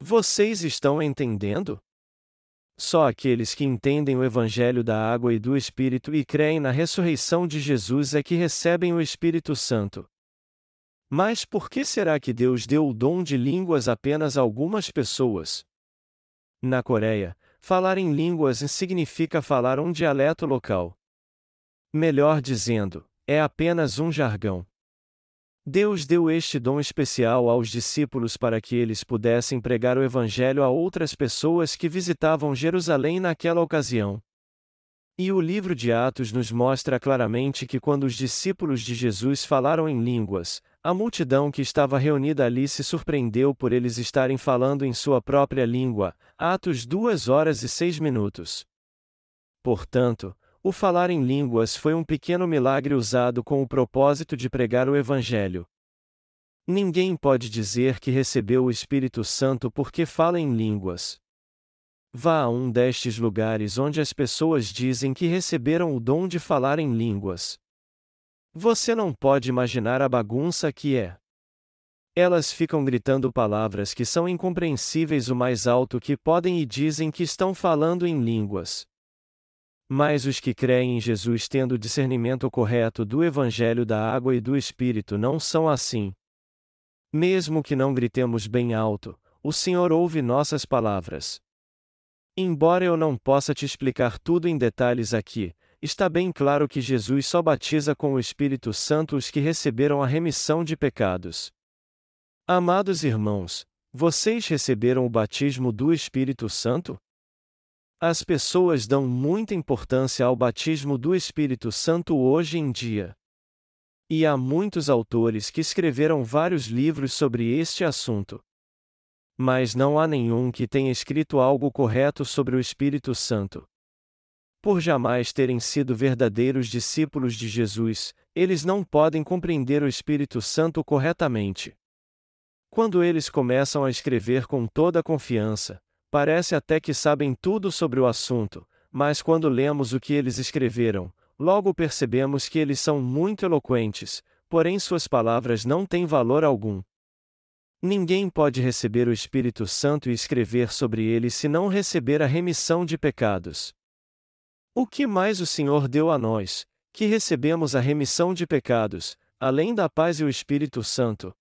Vocês estão entendendo? Só aqueles que entendem o Evangelho da água e do Espírito e creem na ressurreição de Jesus é que recebem o Espírito Santo. Mas por que será que Deus deu o dom de línguas apenas a algumas pessoas? Na Coreia, falar em línguas significa falar um dialeto local. Melhor dizendo, é apenas um jargão. Deus deu este dom especial aos discípulos para que eles pudessem pregar o Evangelho a outras pessoas que visitavam Jerusalém naquela ocasião. E o livro de Atos nos mostra claramente que quando os discípulos de Jesus falaram em línguas, a multidão que estava reunida ali se surpreendeu por eles estarem falando em sua própria língua. Atos 2 horas e 6 minutos. Portanto, o falar em línguas foi um pequeno milagre usado com o propósito de pregar o Evangelho. Ninguém pode dizer que recebeu o Espírito Santo porque fala em línguas. Vá a um destes lugares onde as pessoas dizem que receberam o dom de falar em línguas. Você não pode imaginar a bagunça que é. Elas ficam gritando palavras que são incompreensíveis o mais alto que podem e dizem que estão falando em línguas. Mas os que creem em Jesus tendo discernimento correto do Evangelho da água e do Espírito não são assim. Mesmo que não gritemos bem alto, o Senhor ouve nossas palavras. Embora eu não possa te explicar tudo em detalhes aqui, está bem claro que Jesus só batiza com o Espírito Santo os que receberam a remissão de pecados. Amados irmãos, vocês receberam o batismo do Espírito Santo? As pessoas dão muita importância ao batismo do Espírito Santo hoje em dia. E há muitos autores que escreveram vários livros sobre este assunto. Mas não há nenhum que tenha escrito algo correto sobre o Espírito Santo. Por jamais terem sido verdadeiros discípulos de Jesus, eles não podem compreender o Espírito Santo corretamente. Quando eles começam a escrever com toda confiança, Parece até que sabem tudo sobre o assunto, mas quando lemos o que eles escreveram, logo percebemos que eles são muito eloquentes, porém suas palavras não têm valor algum. Ninguém pode receber o Espírito Santo e escrever sobre ele se não receber a remissão de pecados. O que mais o Senhor deu a nós, que recebemos a remissão de pecados, além da paz e o Espírito Santo?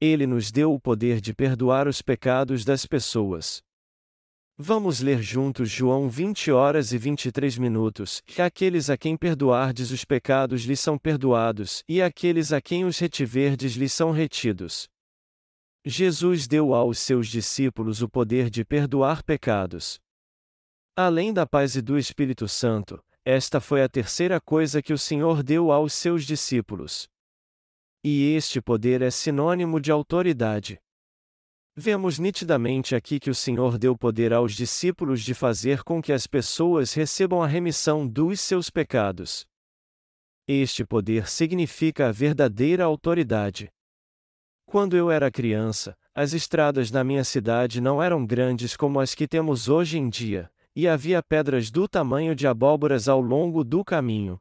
Ele nos deu o poder de perdoar os pecados das pessoas. Vamos ler juntos João 20 horas e 23 minutos. Aqueles a quem perdoardes os pecados lhes são perdoados, e aqueles a quem os retiverdes lhes são retidos. Jesus deu aos seus discípulos o poder de perdoar pecados. Além da paz e do Espírito Santo, esta foi a terceira coisa que o Senhor deu aos seus discípulos. E este poder é sinônimo de autoridade. Vemos nitidamente aqui que o Senhor deu poder aos discípulos de fazer com que as pessoas recebam a remissão dos seus pecados. Este poder significa a verdadeira autoridade. Quando eu era criança, as estradas na minha cidade não eram grandes como as que temos hoje em dia, e havia pedras do tamanho de abóboras ao longo do caminho.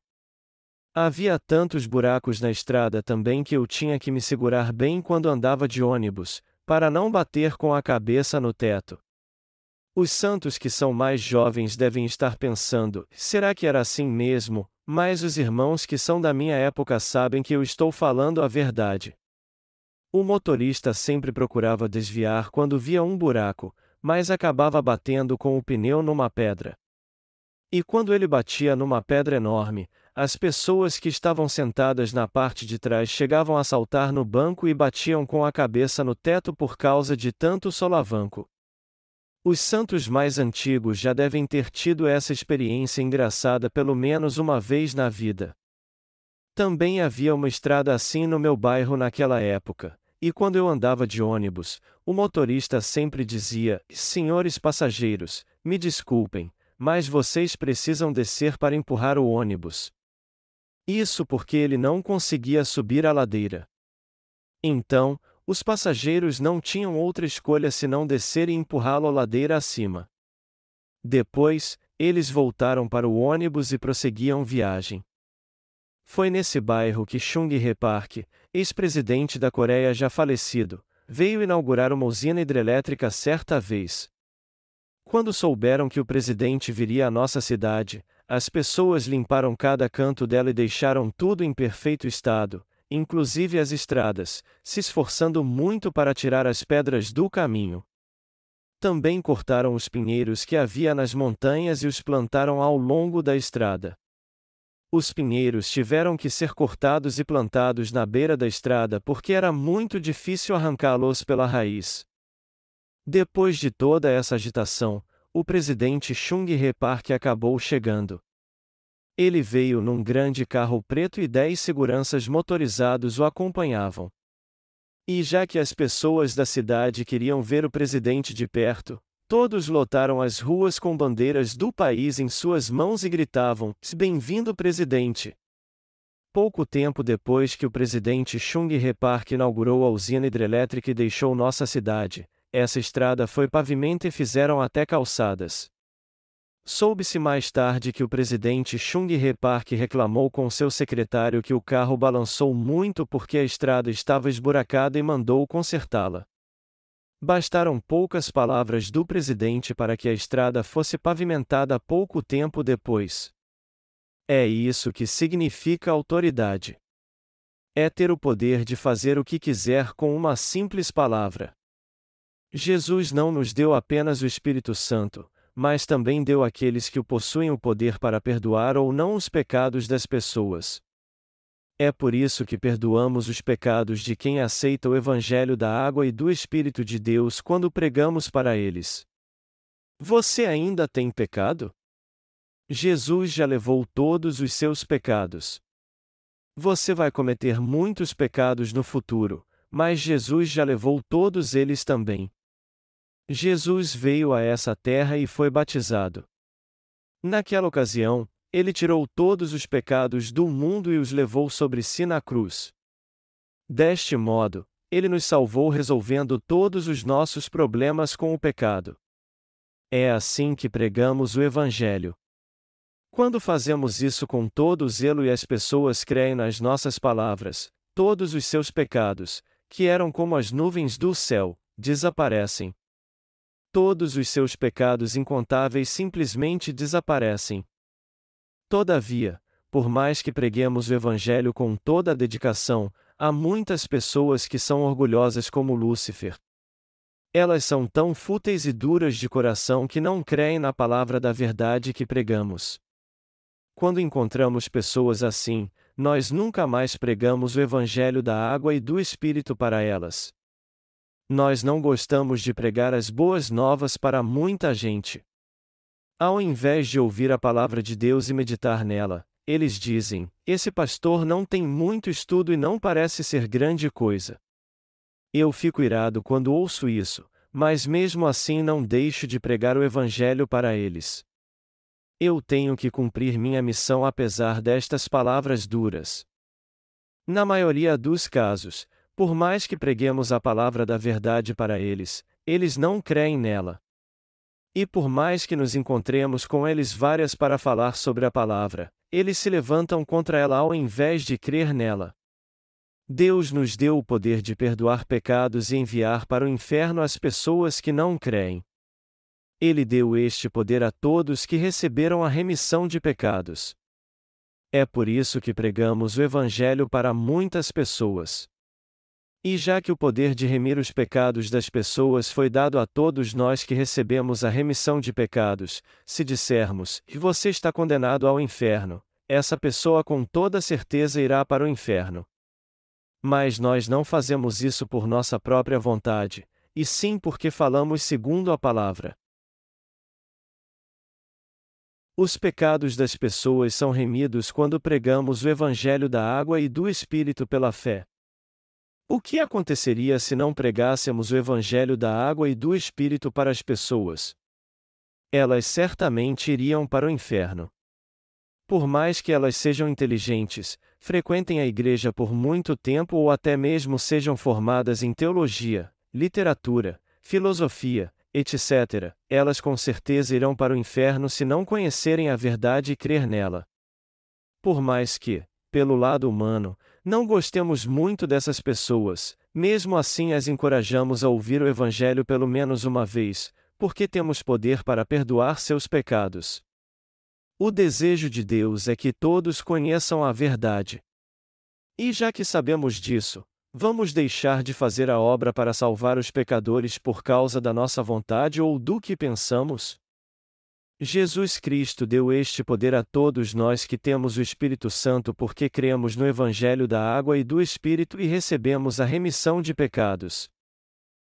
Havia tantos buracos na estrada também que eu tinha que me segurar bem quando andava de ônibus, para não bater com a cabeça no teto. Os santos que são mais jovens devem estar pensando: será que era assim mesmo? Mas os irmãos que são da minha época sabem que eu estou falando a verdade. O motorista sempre procurava desviar quando via um buraco, mas acabava batendo com o pneu numa pedra. E quando ele batia numa pedra enorme, as pessoas que estavam sentadas na parte de trás chegavam a saltar no banco e batiam com a cabeça no teto por causa de tanto solavanco. Os santos mais antigos já devem ter tido essa experiência engraçada pelo menos uma vez na vida. Também havia uma estrada assim no meu bairro naquela época. E quando eu andava de ônibus, o motorista sempre dizia: Senhores passageiros, me desculpem, mas vocês precisam descer para empurrar o ônibus. Isso porque ele não conseguia subir a ladeira. Então, os passageiros não tinham outra escolha senão descer e empurrá-lo a ladeira acima. Depois, eles voltaram para o ônibus e prosseguiam viagem. Foi nesse bairro que Chung Hee Park, ex-presidente da Coreia já falecido, veio inaugurar uma usina hidrelétrica certa vez. Quando souberam que o presidente viria à nossa cidade, as pessoas limparam cada canto dela e deixaram tudo em perfeito estado, inclusive as estradas, se esforçando muito para tirar as pedras do caminho. Também cortaram os pinheiros que havia nas montanhas e os plantaram ao longo da estrada. Os pinheiros tiveram que ser cortados e plantados na beira da estrada porque era muito difícil arrancá-los pela raiz. Depois de toda essa agitação, o presidente Chung Hee-park acabou chegando. Ele veio num grande carro preto e dez seguranças motorizados o acompanhavam. E já que as pessoas da cidade queriam ver o presidente de perto, Todos lotaram as ruas com bandeiras do país em suas mãos e gritavam: Bem-vindo, presidente! Pouco tempo depois que o presidente Chung Hee-park inaugurou a usina hidrelétrica e deixou nossa cidade, essa estrada foi pavimento e fizeram até calçadas. Soube-se mais tarde que o presidente Chung Hee-park reclamou com seu secretário que o carro balançou muito porque a estrada estava esburacada e mandou consertá-la. Bastaram poucas palavras do presidente para que a estrada fosse pavimentada pouco tempo depois. É isso que significa autoridade. É ter o poder de fazer o que quiser com uma simples palavra. Jesus não nos deu apenas o Espírito Santo, mas também deu àqueles que o possuem o poder para perdoar ou não os pecados das pessoas. É por isso que perdoamos os pecados de quem aceita o Evangelho da água e do Espírito de Deus quando pregamos para eles. Você ainda tem pecado? Jesus já levou todos os seus pecados. Você vai cometer muitos pecados no futuro, mas Jesus já levou todos eles também. Jesus veio a essa terra e foi batizado. Naquela ocasião, ele tirou todos os pecados do mundo e os levou sobre si na cruz. Deste modo, ele nos salvou resolvendo todos os nossos problemas com o pecado. É assim que pregamos o Evangelho. Quando fazemos isso com todo o zelo e as pessoas creem nas nossas palavras, todos os seus pecados, que eram como as nuvens do céu, desaparecem. Todos os seus pecados incontáveis simplesmente desaparecem. Todavia, por mais que preguemos o Evangelho com toda a dedicação, há muitas pessoas que são orgulhosas como Lúcifer. Elas são tão fúteis e duras de coração que não creem na palavra da verdade que pregamos. Quando encontramos pessoas assim, nós nunca mais pregamos o Evangelho da água e do Espírito para elas. Nós não gostamos de pregar as boas novas para muita gente. Ao invés de ouvir a palavra de Deus e meditar nela, eles dizem: esse pastor não tem muito estudo e não parece ser grande coisa. Eu fico irado quando ouço isso, mas mesmo assim não deixo de pregar o Evangelho para eles. Eu tenho que cumprir minha missão apesar destas palavras duras. Na maioria dos casos, por mais que preguemos a palavra da verdade para eles, eles não creem nela. E por mais que nos encontremos com eles várias para falar sobre a palavra, eles se levantam contra ela ao invés de crer nela. Deus nos deu o poder de perdoar pecados e enviar para o inferno as pessoas que não creem. Ele deu este poder a todos que receberam a remissão de pecados. É por isso que pregamos o Evangelho para muitas pessoas. E já que o poder de remir os pecados das pessoas foi dado a todos nós que recebemos a remissão de pecados, se dissermos, e você está condenado ao inferno, essa pessoa com toda certeza irá para o inferno. Mas nós não fazemos isso por nossa própria vontade, e sim porque falamos segundo a palavra. Os pecados das pessoas são remidos quando pregamos o Evangelho da água e do Espírito pela fé. O que aconteceria se não pregássemos o Evangelho da água e do Espírito para as pessoas? Elas certamente iriam para o inferno. Por mais que elas sejam inteligentes, frequentem a igreja por muito tempo ou até mesmo sejam formadas em teologia, literatura, filosofia, etc., elas com certeza irão para o inferno se não conhecerem a verdade e crer nela. Por mais que, pelo lado humano, não gostemos muito dessas pessoas, mesmo assim as encorajamos a ouvir o Evangelho pelo menos uma vez, porque temos poder para perdoar seus pecados. O desejo de Deus é que todos conheçam a verdade. E já que sabemos disso, vamos deixar de fazer a obra para salvar os pecadores por causa da nossa vontade ou do que pensamos? Jesus Cristo deu este poder a todos nós que temos o Espírito Santo porque cremos no Evangelho da água e do Espírito e recebemos a remissão de pecados.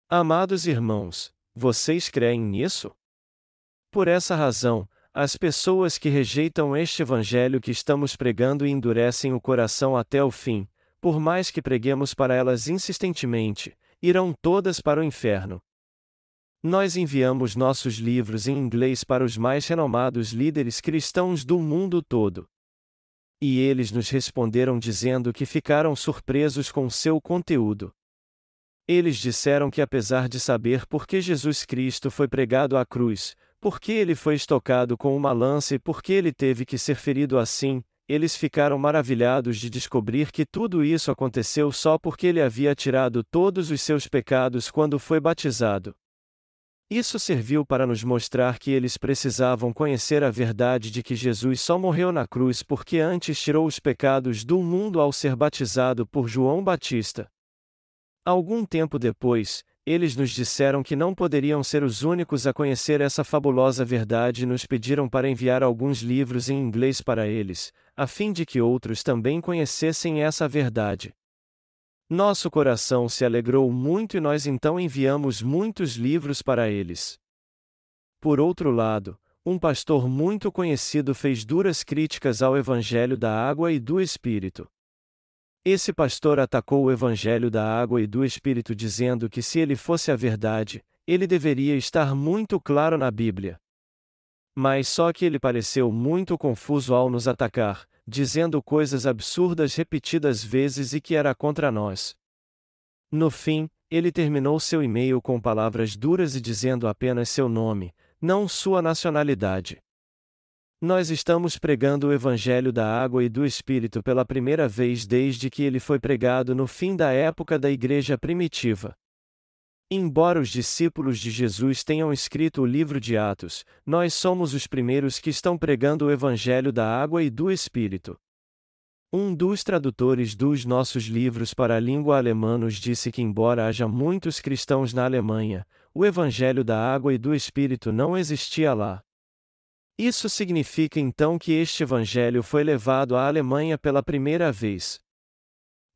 Amados irmãos, vocês creem nisso? Por essa razão, as pessoas que rejeitam este Evangelho que estamos pregando e endurecem o coração até o fim, por mais que preguemos para elas insistentemente, irão todas para o inferno. Nós enviamos nossos livros em inglês para os mais renomados líderes cristãos do mundo todo. E eles nos responderam dizendo que ficaram surpresos com seu conteúdo. Eles disseram que, apesar de saber por que Jesus Cristo foi pregado à cruz, por que ele foi estocado com uma lança e por que ele teve que ser ferido assim, eles ficaram maravilhados de descobrir que tudo isso aconteceu só porque ele havia tirado todos os seus pecados quando foi batizado. Isso serviu para nos mostrar que eles precisavam conhecer a verdade de que Jesus só morreu na cruz porque antes tirou os pecados do mundo ao ser batizado por João Batista. Algum tempo depois, eles nos disseram que não poderiam ser os únicos a conhecer essa fabulosa verdade e nos pediram para enviar alguns livros em inglês para eles, a fim de que outros também conhecessem essa verdade. Nosso coração se alegrou muito e nós então enviamos muitos livros para eles. Por outro lado, um pastor muito conhecido fez duras críticas ao Evangelho da Água e do Espírito. Esse pastor atacou o Evangelho da Água e do Espírito dizendo que se ele fosse a verdade, ele deveria estar muito claro na Bíblia. Mas só que ele pareceu muito confuso ao nos atacar, dizendo coisas absurdas repetidas vezes e que era contra nós. No fim, ele terminou seu e-mail com palavras duras e dizendo apenas seu nome, não sua nacionalidade. Nós estamos pregando o Evangelho da Água e do Espírito pela primeira vez desde que ele foi pregado no fim da época da Igreja primitiva. Embora os discípulos de Jesus tenham escrito o livro de Atos, nós somos os primeiros que estão pregando o Evangelho da Água e do Espírito. Um dos tradutores dos nossos livros para a língua alemã nos disse que, embora haja muitos cristãos na Alemanha, o Evangelho da Água e do Espírito não existia lá. Isso significa então que este evangelho foi levado à Alemanha pela primeira vez.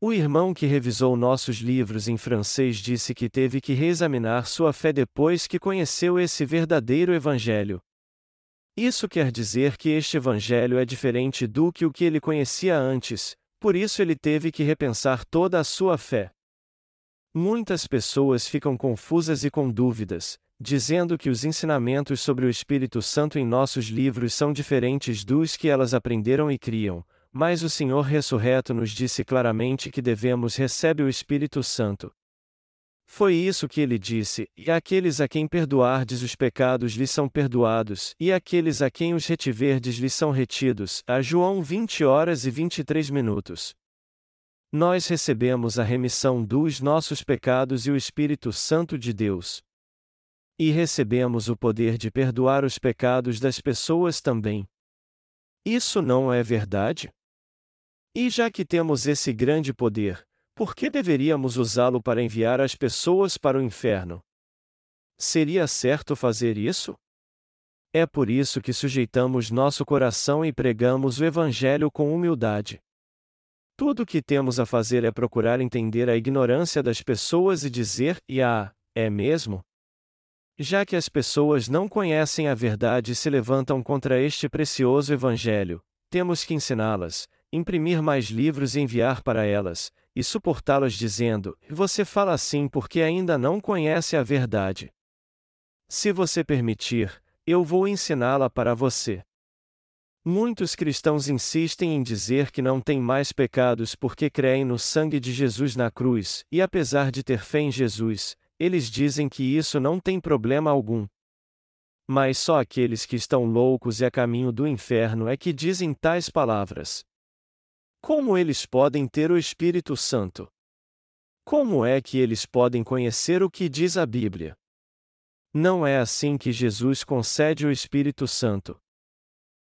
O irmão que revisou nossos livros em francês disse que teve que reexaminar sua fé depois que conheceu esse verdadeiro evangelho. Isso quer dizer que este evangelho é diferente do que o que ele conhecia antes, por isso ele teve que repensar toda a sua fé. Muitas pessoas ficam confusas e com dúvidas, dizendo que os ensinamentos sobre o Espírito Santo em nossos livros são diferentes dos que elas aprenderam e criam, mas o Senhor ressurreto nos disse claramente que devemos receber o Espírito Santo. Foi isso que ele disse: E aqueles a quem perdoardes os pecados lhes são perdoados, e aqueles a quem os retiverdes lhes são retidos. A João 20 horas e 23 minutos. Nós recebemos a remissão dos nossos pecados e o Espírito Santo de Deus. E recebemos o poder de perdoar os pecados das pessoas também. Isso não é verdade? E já que temos esse grande poder, por que deveríamos usá-lo para enviar as pessoas para o inferno? Seria certo fazer isso? É por isso que sujeitamos nosso coração e pregamos o Evangelho com humildade. Tudo o que temos a fazer é procurar entender a ignorância das pessoas e dizer: e ah, é mesmo? Já que as pessoas não conhecem a verdade e se levantam contra este precioso Evangelho, temos que ensiná-las, imprimir mais livros e enviar para elas, e suportá-las dizendo: Você fala assim porque ainda não conhece a verdade. Se você permitir, eu vou ensiná-la para você. Muitos cristãos insistem em dizer que não têm mais pecados porque creem no sangue de Jesus na cruz, e apesar de ter fé em Jesus, eles dizem que isso não tem problema algum. Mas só aqueles que estão loucos e a caminho do inferno é que dizem tais palavras. Como eles podem ter o Espírito Santo? Como é que eles podem conhecer o que diz a Bíblia? Não é assim que Jesus concede o Espírito Santo.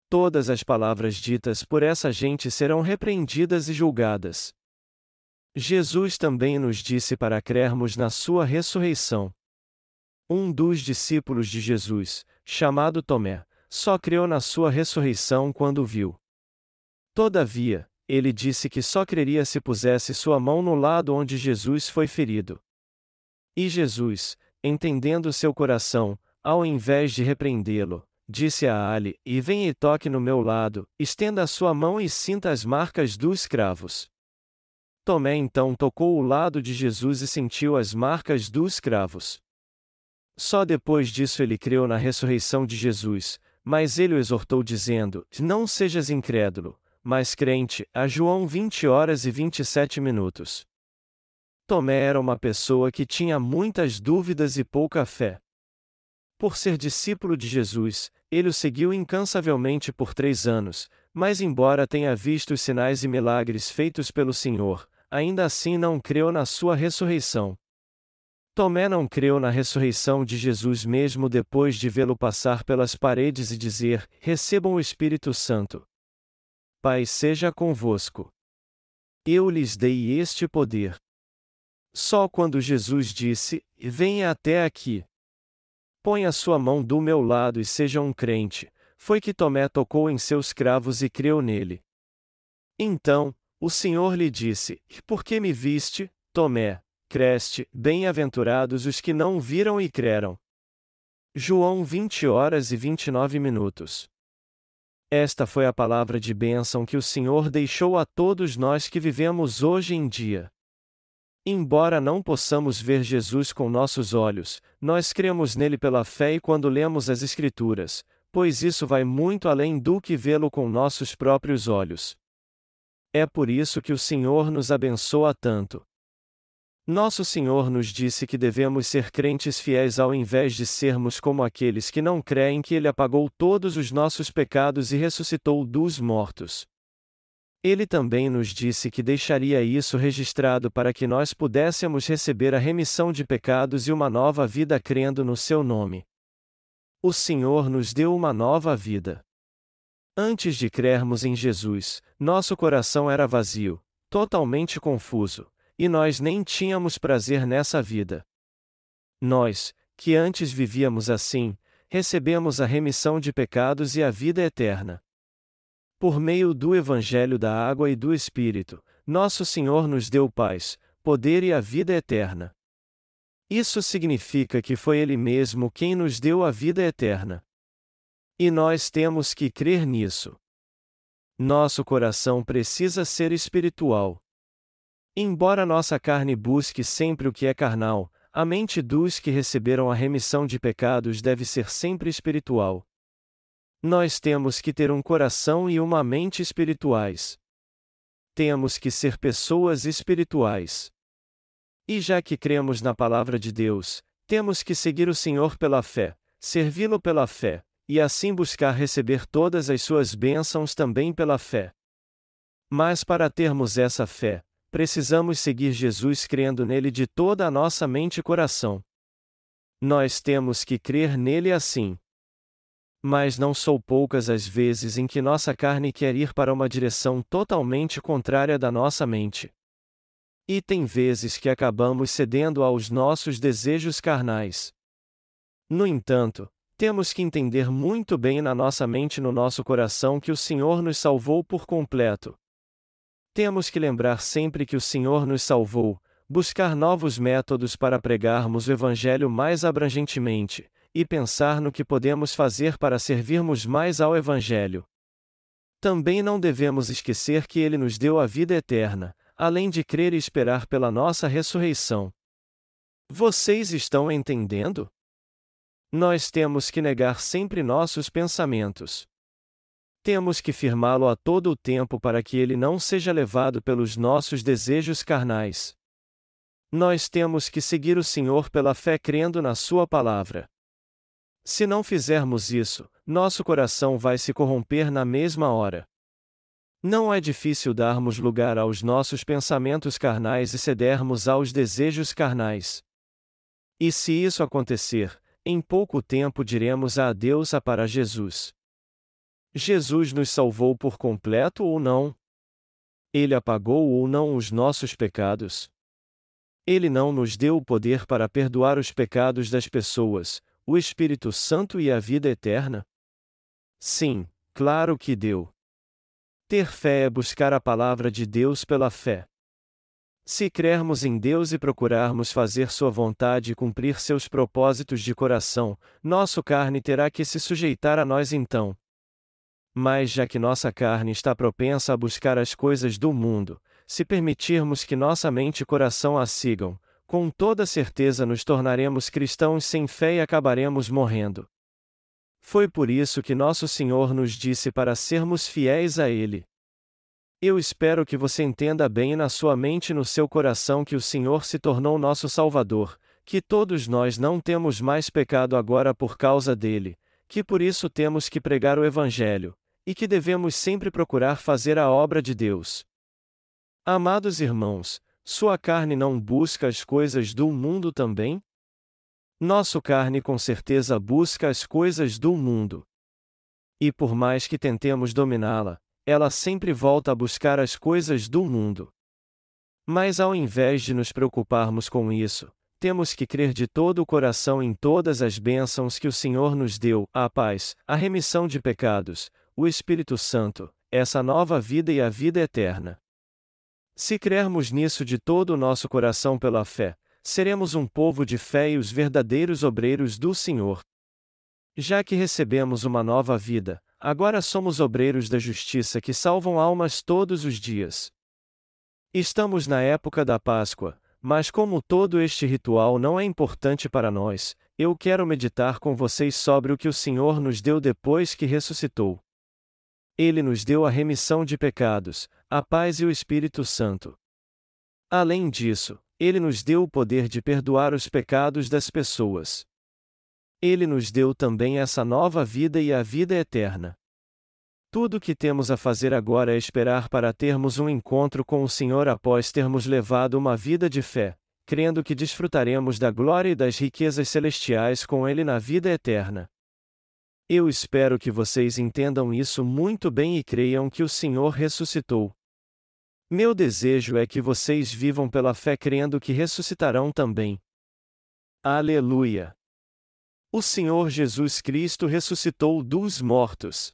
Todas as palavras ditas por essa gente serão repreendidas e julgadas. Jesus também nos disse para crermos na sua ressurreição. Um dos discípulos de Jesus, chamado Tomé, só creu na sua ressurreição quando viu. Todavia, ele disse que só creria se pusesse sua mão no lado onde Jesus foi ferido. E Jesus, entendendo seu coração, ao invés de repreendê-lo, disse a Ali: E vem e toque no meu lado, estenda a sua mão e sinta as marcas dos cravos. Tomé então tocou o lado de Jesus e sentiu as marcas dos cravos. Só depois disso ele creu na ressurreição de Jesus, mas ele o exortou dizendo: Não sejas incrédulo, mas crente. A João 20 horas e 27 minutos. Tomé era uma pessoa que tinha muitas dúvidas e pouca fé. Por ser discípulo de Jesus, ele o seguiu incansavelmente por três anos, mas embora tenha visto os sinais e milagres feitos pelo Senhor, ainda assim não creu na sua ressurreição. Tomé não creu na ressurreição de Jesus mesmo depois de vê-lo passar pelas paredes e dizer: Recebam o Espírito Santo. Pai seja convosco. Eu lhes dei este poder. Só quando Jesus disse: Venha até aqui. Põe a sua mão do meu lado e seja um crente, foi que Tomé tocou em seus cravos e creu nele. Então, o Senhor lhe disse: Por que me viste, Tomé? Creste, bem-aventurados os que não viram e creram. João 20 horas e 29 minutos. Esta foi a palavra de bênção que o Senhor deixou a todos nós que vivemos hoje em dia. Embora não possamos ver Jesus com nossos olhos, nós cremos nele pela fé e quando lemos as Escrituras, pois isso vai muito além do que vê-lo com nossos próprios olhos. É por isso que o Senhor nos abençoa tanto. Nosso Senhor nos disse que devemos ser crentes fiéis ao invés de sermos como aqueles que não creem que Ele apagou todos os nossos pecados e ressuscitou dos mortos. Ele também nos disse que deixaria isso registrado para que nós pudéssemos receber a remissão de pecados e uma nova vida crendo no Seu nome. O Senhor nos deu uma nova vida. Antes de crermos em Jesus, nosso coração era vazio, totalmente confuso, e nós nem tínhamos prazer nessa vida. Nós, que antes vivíamos assim, recebemos a remissão de pecados e a vida eterna. Por meio do Evangelho da Água e do Espírito, nosso Senhor nos deu paz, poder e a vida eterna. Isso significa que foi Ele mesmo quem nos deu a vida eterna. E nós temos que crer nisso. Nosso coração precisa ser espiritual. Embora nossa carne busque sempre o que é carnal, a mente dos que receberam a remissão de pecados deve ser sempre espiritual. Nós temos que ter um coração e uma mente espirituais. Temos que ser pessoas espirituais. E já que cremos na palavra de Deus, temos que seguir o Senhor pela fé, servi-lo pela fé, e assim buscar receber todas as suas bênçãos também pela fé. Mas para termos essa fé, precisamos seguir Jesus crendo nele de toda a nossa mente e coração. Nós temos que crer nele assim. Mas não sou poucas as vezes em que nossa carne quer ir para uma direção totalmente contrária da nossa mente. E tem vezes que acabamos cedendo aos nossos desejos carnais. No entanto, temos que entender muito bem na nossa mente e no nosso coração que o Senhor nos salvou por completo. Temos que lembrar sempre que o Senhor nos salvou, buscar novos métodos para pregarmos o Evangelho mais abrangentemente, e pensar no que podemos fazer para servirmos mais ao Evangelho. Também não devemos esquecer que Ele nos deu a vida eterna, além de crer e esperar pela nossa ressurreição. Vocês estão entendendo? Nós temos que negar sempre nossos pensamentos. Temos que firmá-lo a todo o tempo para que ele não seja levado pelos nossos desejos carnais. Nós temos que seguir o Senhor pela fé crendo na Sua palavra. Se não fizermos isso, nosso coração vai se corromper na mesma hora. Não é difícil darmos lugar aos nossos pensamentos carnais e cedermos aos desejos carnais. E se isso acontecer, em pouco tempo diremos a Deus a para Jesus. Jesus nos salvou por completo ou não? Ele apagou ou não os nossos pecados? Ele não nos deu o poder para perdoar os pecados das pessoas, o Espírito Santo e a vida eterna? Sim, claro que deu. Ter fé é buscar a palavra de Deus pela fé. Se crermos em Deus e procurarmos fazer Sua vontade e cumprir seus propósitos de coração, nosso carne terá que se sujeitar a nós então. Mas já que nossa carne está propensa a buscar as coisas do mundo, se permitirmos que nossa mente e coração a sigam, com toda certeza nos tornaremos cristãos sem fé e acabaremos morrendo. Foi por isso que nosso Senhor nos disse para sermos fiéis a Ele. Eu espero que você entenda bem na sua mente e no seu coração que o Senhor se tornou nosso Salvador, que todos nós não temos mais pecado agora por causa dele, que por isso temos que pregar o Evangelho, e que devemos sempre procurar fazer a obra de Deus. Amados irmãos, sua carne não busca as coisas do mundo também? Nosso carne com certeza busca as coisas do mundo. E por mais que tentemos dominá-la, ela sempre volta a buscar as coisas do mundo. Mas ao invés de nos preocuparmos com isso, temos que crer de todo o coração em todas as bênçãos que o Senhor nos deu: a paz, a remissão de pecados, o Espírito Santo, essa nova vida e a vida eterna. Se crermos nisso de todo o nosso coração pela fé, seremos um povo de fé e os verdadeiros obreiros do Senhor. Já que recebemos uma nova vida, agora somos obreiros da justiça que salvam almas todos os dias. Estamos na época da Páscoa, mas como todo este ritual não é importante para nós, eu quero meditar com vocês sobre o que o Senhor nos deu depois que ressuscitou. Ele nos deu a remissão de pecados, a paz e o Espírito Santo. Além disso, Ele nos deu o poder de perdoar os pecados das pessoas. Ele nos deu também essa nova vida e a vida eterna. Tudo o que temos a fazer agora é esperar para termos um encontro com o Senhor após termos levado uma vida de fé, crendo que desfrutaremos da glória e das riquezas celestiais com Ele na vida eterna. Eu espero que vocês entendam isso muito bem e creiam que o Senhor ressuscitou. Meu desejo é que vocês vivam pela fé crendo que ressuscitarão também. Aleluia! O Senhor Jesus Cristo ressuscitou dos mortos.